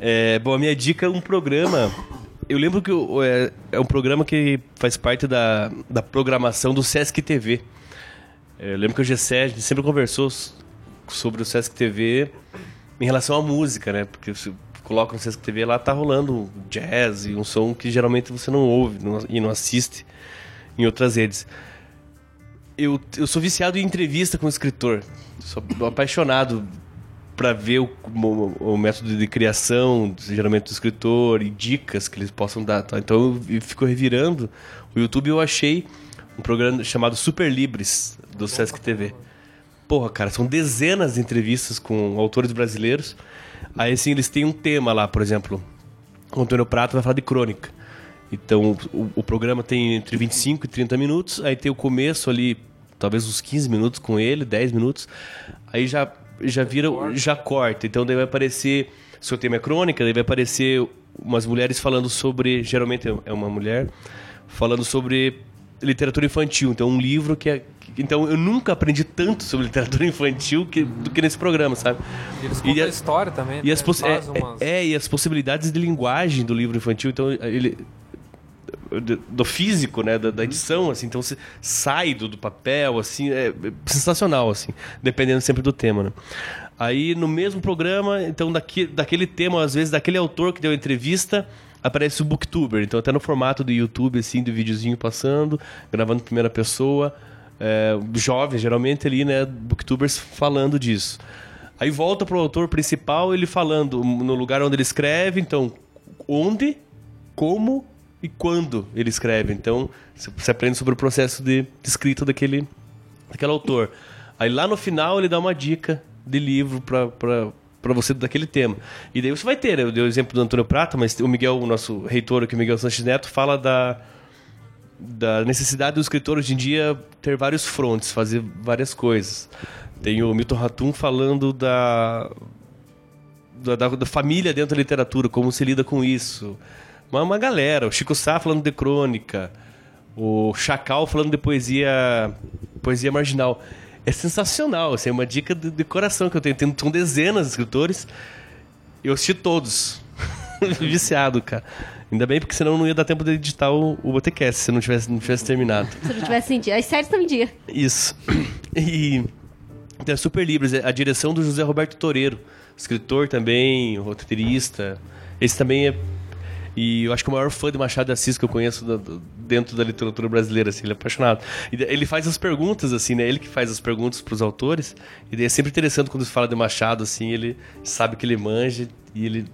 É, bom, a minha dica é um programa. Eu lembro que o- é, é um programa que faz parte da, da programação do Sesc TV. É, Eu lembro que o Gessé a gente sempre conversou sobre o Sesc TV em relação à música, né? Porque você coloca no Sesc TV lá, tá rolando jazz e um som que geralmente você não ouve não- e não assiste em outras redes. Eu, eu sou viciado em entrevista com o escritor. Sou apaixonado para ver o, o- o método de criação, geralmente do escritor, e dicas que eles possam dar. tá? Então eu fico revirando. O YouTube eu achei um programa chamado Super Libres, do Sesc TV. Porra, cara, são dezenas de entrevistas com autores brasileiros. Aí, assim, eles têm um tema lá, por exemplo. O Antônio Prato vai falar de crônica. Então, o, o programa tem entre 25 e 30 minutos. Aí tem o começo ali, talvez uns 15 minutos com ele, 10 minutos. Aí já, já vira, já corta. Então, daí vai aparecer, se tema é crônica, daí vai aparecer umas mulheres falando sobre, geralmente é uma mulher, falando sobre literatura infantil. Então, um livro que é. Então, eu nunca aprendi tanto sobre literatura infantil que, do que nesse programa, sabe? E eles contam a- a história também. e né? as possi- é, umas- é, e as possibilidades de linguagem do livro infantil, então ele do, do físico, né, da, da edição, assim, então você sai do, do papel, assim, é sensacional, assim, dependendo sempre do tema, né? Aí no mesmo programa, então daqui, daquele tema, às vezes daquele autor que deu a entrevista, aparece o booktuber, então até no formato do YouTube, assim, do videozinho passando, gravando em primeira pessoa, é, jovens, geralmente ali, né, booktubers falando disso. Aí volta pro autor principal, ele falando no lugar onde ele escreve, então, onde como e quando ele escreve. Então, você- aprende sobre o processo de, de escrita daquele, daquele autor. Aí lá no final ele dá uma dica de livro para para você daquele tema. E daí você vai ter, né? eu dei o exemplo do Antônio Prata, mas o Miguel, o nosso reitor aqui, o Miguel Sanches Neto, fala da, da necessidade do escritor hoje em dia ter vários frontes, fazer várias coisas. Tem o Milton Ratum falando da, da, da- família dentro da literatura, como se lida com isso. Uma, uma galera, o Chico Sá falando de crônica, o Chacal falando de poesia, poesia marginal. É sensacional, assim, é uma dica de, de coração que eu tenho. Tem, dezenas de escritores, eu assisti todos. Viciado, cara. Ainda bem, porque senão não ia dar tempo de editar o, o Botecast se não tivesse, não tivesse terminado. Se não tivesse em dia. As séries estão em dia. Isso. E tem a Super Libras, a direção do José Roberto Toreiro, escritor também, roteirista. Esse também é. E eu acho que é o maior fã de Machado de Assis que eu conheço do- dentro da literatura brasileira, assim, ele é apaixonado. E ele faz as perguntas, assim, né? Ele que faz as perguntas para os autores. E é sempre interessante quando se fala de Machado, assim, ele sabe que ele manja e ele.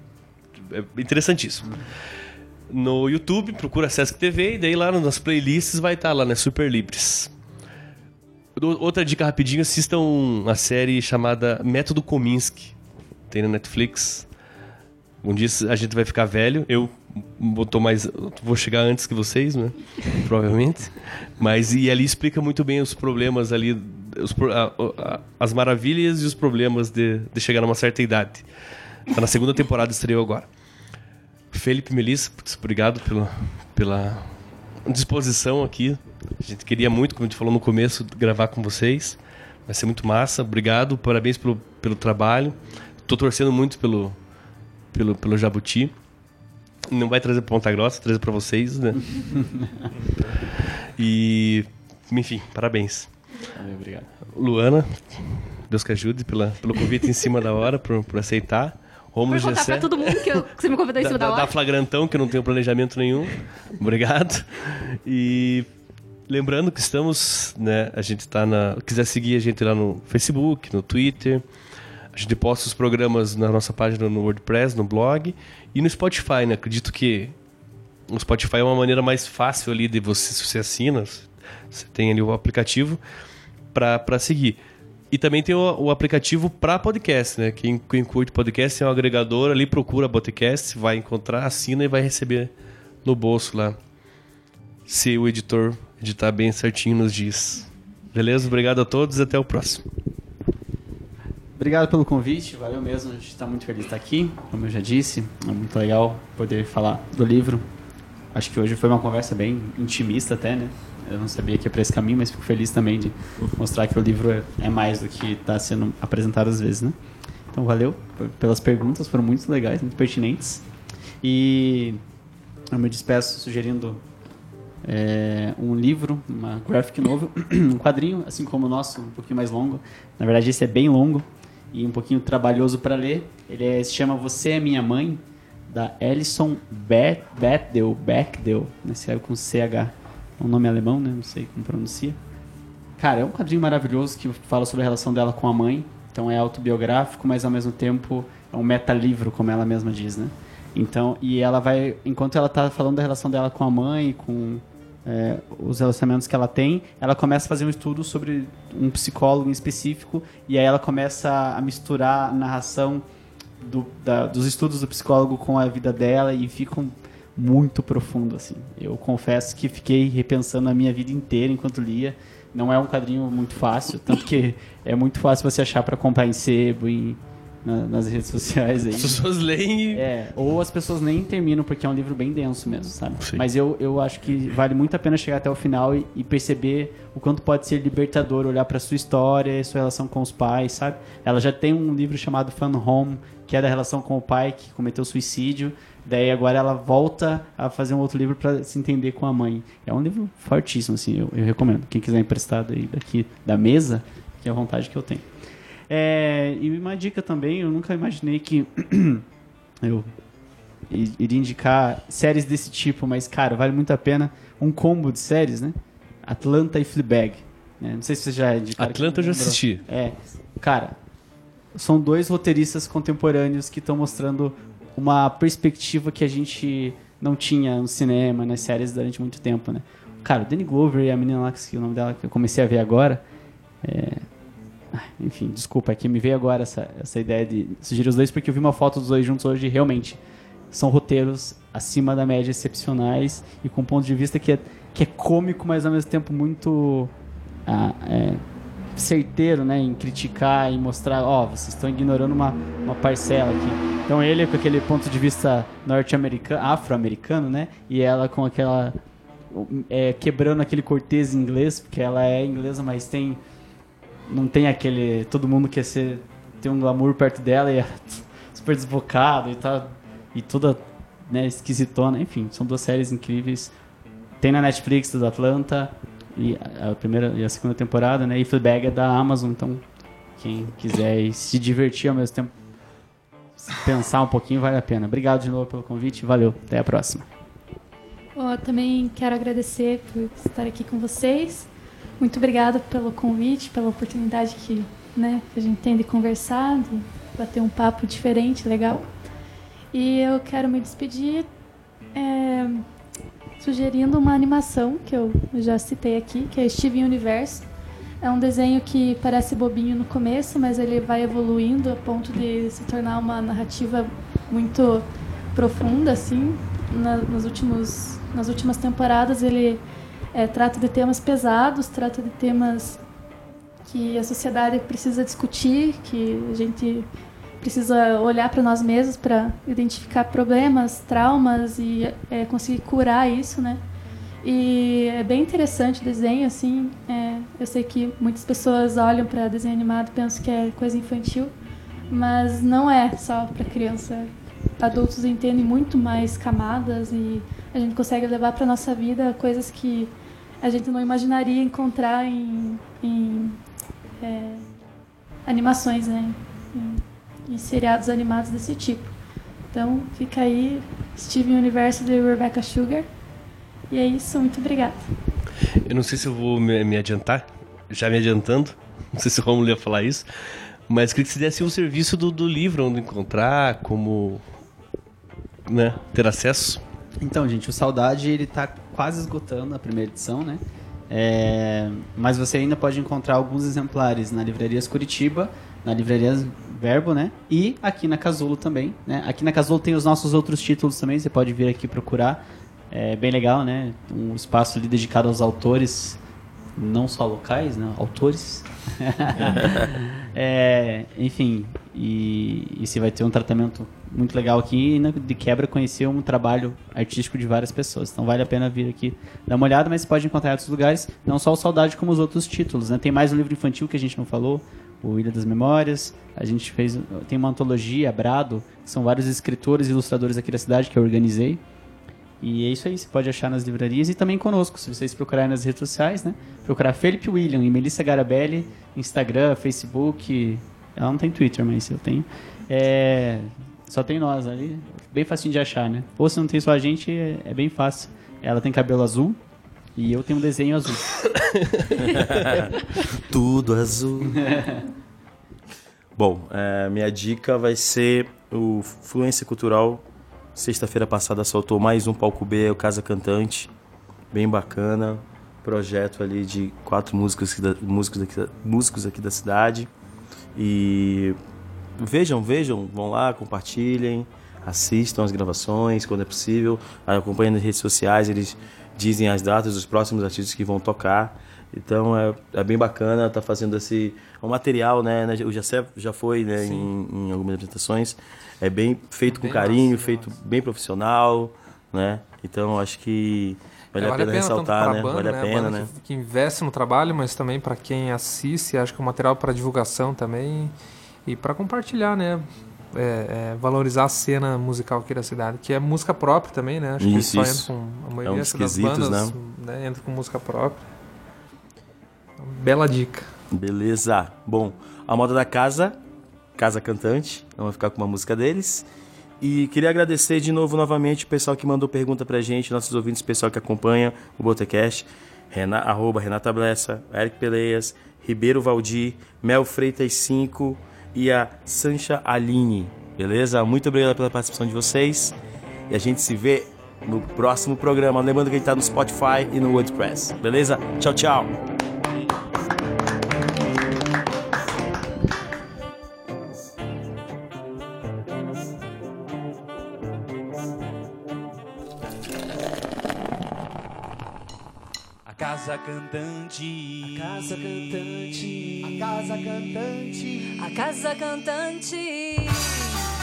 É interessantíssimo. No YouTube, procura Sesc TV e daí lá nas playlists vai estar lá, né? Super Libres. Outra dica rapidinho, assistam a série chamada Método Kominsky. Tem na Netflix. Um dia a gente vai ficar velho. Eu tô mais, vou chegar antes que vocês, né? Provavelmente. Mas e ali explica muito bem os problemas ali, os a- a- as maravilhas e os problemas de, de chegar numa certa idade. Tá na segunda temporada, estreou agora. Felipe Melissa, putz, obrigado pela, pela disposição aqui. A gente queria muito, como a gente falou no começo, gravar com vocês. Vai ser muito massa. Obrigado, parabéns pelo, pelo trabalho. Tô torcendo muito pelo, pelo, pelo Jabuti. Não vai trazer Ponta Grossa, trazer pra vocês, né? e, enfim, parabéns. Obrigado. Luana, Deus que ajude pela, pelo convite em cima da hora, por, por aceitar. Romulo Vou contar pra todo mundo que, eu- que você me convidou em cima da, hora. flagrantão, que eu não tenho planejamento nenhum. Obrigado. E lembrando que estamos, né, a gente tá na, quiser seguir a gente lá no Facebook, no Twitter. A gente posta os programas na nossa página no WordPress, no blog e no Spotify, né? Acredito que o Spotify é uma maneira mais fácil ali de você, se você assina, você tem ali o aplicativo para seguir. E também tem o, o aplicativo para podcast, né? Quem, quem curte podcast é um agregador ali, procura podcast, vai encontrar, assina e vai receber no bolso lá. Se o editor editar bem certinho nos dias. Beleza? Obrigado a todos e até o próximo. Obrigado pelo convite, valeu mesmo. A gente está muito feliz de estar aqui, como eu já disse. É muito legal poder falar do livro. Acho que hoje foi uma conversa bem intimista até, né? Eu não sabia que ia para esse caminho, mas fico feliz também de mostrar que o livro é- é mais do que está sendo apresentado às vezes, né? Então valeu pelas perguntas, foram muito legais, muito pertinentes. E eu me despeço sugerindo é, um livro, uma graphic novel, um quadrinho, assim como o nosso, um pouquinho mais longo. Na verdade, esse é bem longo e um pouquinho trabalhoso para ler. Ele é- se chama Você é Minha Mãe, da Alison Be- Bechdel, Bechdel, né? Se é com CH. Um nome alemão, né? Não sei como pronuncia. Cara, é um quadrinho maravilhoso que fala sobre a relação dela com a mãe. Então é autobiográfico, mas ao mesmo tempo é um metalivro, como ela mesma diz, né? Então, e ela vai, enquanto ela tá falando da relação dela com a mãe, com é, os relacionamentos que ela tem, ela começa a fazer um estudo sobre um psicólogo em específico, e aí ela começa a misturar a narração do- da- dos estudos do psicólogo com a vida dela e ficam muito profundo assim. Eu confesso que fiquei repensando a minha vida inteira enquanto lia. Não é um quadrinho muito fácil, tanto que é muito fácil você achar para comprar em sebo e na- nas redes sociais aí. As pessoas leem. É, ou as pessoas nem terminam porque é um livro bem denso mesmo, sabe? Sim. Mas eu, eu acho que vale muito a pena chegar até o final e, e perceber o quanto pode ser libertador olhar para sua história e sua relação com os pais, sabe? Ela já tem um livro chamado Fun Home, que é da relação com o pai que cometeu suicídio. Daí agora ela volta a fazer um outro livro para se entender com a mãe. É um livro fortíssimo, assim, eu, eu recomendo. Quem quiser emprestado aí daqui da mesa, que é a vontade que eu tenho. É, e uma dica também, eu nunca imaginei que eu iria indicar séries desse tipo, mas, cara, vale muito a pena um combo de séries, né? Atlanta e Fleabag. né? Não sei se você já indicaram. Atlanta eu já assisti. É, cara, são dois roteiristas contemporâneos que estão mostrando uma perspectiva que a gente não tinha no cinema, nas séries durante muito tempo, né? Cara, o Danny Glover e a menina lá, que o nome dela, que eu comecei a ver agora, é... Enfim, desculpa, é que me veio agora essa, essa ideia de sugerir os dois, porque eu vi uma foto dos dois juntos hoje e realmente são roteiros acima da média, excepcionais e com um ponto de vista que é, que é cômico, mas ao mesmo tempo muito ah, é, certeiro, né, em criticar e mostrar, ó, vocês estão ignorando uma, uma parcela aqui. Então ele com aquele ponto de vista norte-americano, afro-americano, né, e ela com aquela é, quebrando aquele cortês inglês, porque ela é inglesa, mas tem não tem aquele todo mundo quer ser tem um glamour perto dela e é super desbocado e tá e toda né, esquisitona, enfim, são duas séries incríveis. Tem na Netflix do Atlanta e a a primeira e a segunda temporada, né? E Fleabag é da Amazon, então quem quiser se divertir ao mesmo tempo pensar um pouquinho vale a pena. Obrigado de novo pelo convite, valeu, até a próxima. Também quero agradecer por estar aqui com vocês. Muito obrigada pelo convite, pela oportunidade que, né, que a gente tem de conversar, de bater um papo diferente, legal. E eu quero me despedir é, sugerindo uma animação que eu já citei aqui, que é Steven Universo. É um desenho que parece bobinho no começo, mas ele vai evoluindo a ponto de se tornar uma narrativa muito profunda, assim. Na, nos últimos, nas últimas temporadas ele é, trata de temas pesados, trata de temas que a sociedade precisa discutir, que a gente precisa olhar para nós mesmos para identificar problemas, traumas e é, conseguir curar isso, né? E é bem interessante o desenho, assim. é, eu sei que muitas pessoas olham para desenho animado e pensam que é coisa infantil, mas não é só para criança. Adultos entendem muito mais camadas e a gente consegue levar para nossa vida coisas que a gente não imaginaria encontrar em, em é, animações, né? Em, em seriados animados desse tipo. Então, fica aí Steven Universo de Rebecca Sugar. E é isso, muito obrigada. Eu não sei se eu vou me, me adiantar, já me adiantando, não sei se o Romulo ia falar isso, mas queria que você desse um serviço do, do livro, onde encontrar, como né, ter acesso. Então, gente, o Saudade ele tá quase esgotando a primeira edição, né? É, mas você ainda pode encontrar alguns exemplares na Livrarias Curitiba, na Livrarias Verbo, né? E aqui na Casulo também, né? Aqui na Casulo tem os nossos outros títulos também, você pode vir aqui procurar. É bem legal, né? Um espaço ali dedicado aos autores, não só locais, né? Autores. É, enfim, e, e você vai ter um tratamento muito legal aqui e na- de quebra conhecer um trabalho artístico de várias pessoas. Então vale a pena vir aqui dar uma olhada, mas você pode encontrar em outros lugares, não só o Saudade como os outros títulos. Né? Tem mais um livro infantil que a gente não falou, o Ilha das Memórias. A gente fez tem uma antologia, Brado, que são vários escritores e ilustradores aqui da cidade que eu organizei. E é isso aí, você pode achar nas livrarias e também conosco, se vocês procurarem nas redes sociais, né? Procurar Felipe William e Melissa Garabelli, Instagram, Facebook. Ela não tem Twitter, mas eu tenho. É, só tem nós ali. Bem facinho de achar, né? Ou se não tem só a gente, é, é bem fácil. Ela tem cabelo azul e eu tenho um desenho azul. Tudo azul. Bom, é, minha dica vai ser o Fluência Cultural. Sexta-feira passada soltou mais um palco B, o Casa Cantante. Bem bacana. Projeto ali de quatro músicos aqui da, músicos aqui músicos aqui da cidade. E vejam, vejam, vão lá, compartilhem, assistam as gravações quando é possível. Acompanhem nas redes sociais, eles dizem as datas dos próximos artistas que vão tocar. Então é, é bem bacana, tá fazendo esse um material, né? né, O Jacé já foi né, em, em algumas apresentações. É bem feito com Bem carinho, massa, feito bem profissional, né? Então acho que vale, É, a pena, ressaltar, tanto né? banda, vale a a pena, banda né? Que, que investe no trabalho, mas também para quem assiste, acho que é um material para divulgação também e para compartilhar, né? É, é, valorizar a cena musical aqui da cidade, que é música própria também, né? Acho Isso, que só isso. entra com a É maioria um dos das bandas né? entra com música própria. Bela dica. Beleza. Bom, a moda da casa, Casa Cantante, vamos ficar com uma música deles. E queria agradecer de novo, novamente, o pessoal que mandou pergunta pra gente, nossos ouvintes, o pessoal que acompanha o Botecast, Rena, arroba Renata Blessa, Eric Peleias, Ribeiro Valdir, Mel Freitas 5 e a Sancha Aline. Beleza? Muito obrigado pela participação de vocês. E a gente se vê no próximo programa. Lembrando que a gente tá no Spotify e no WordPress. Beleza? Tchau, tchau. casa cantante. A casa cantante. A casa cantante. A casa cantante.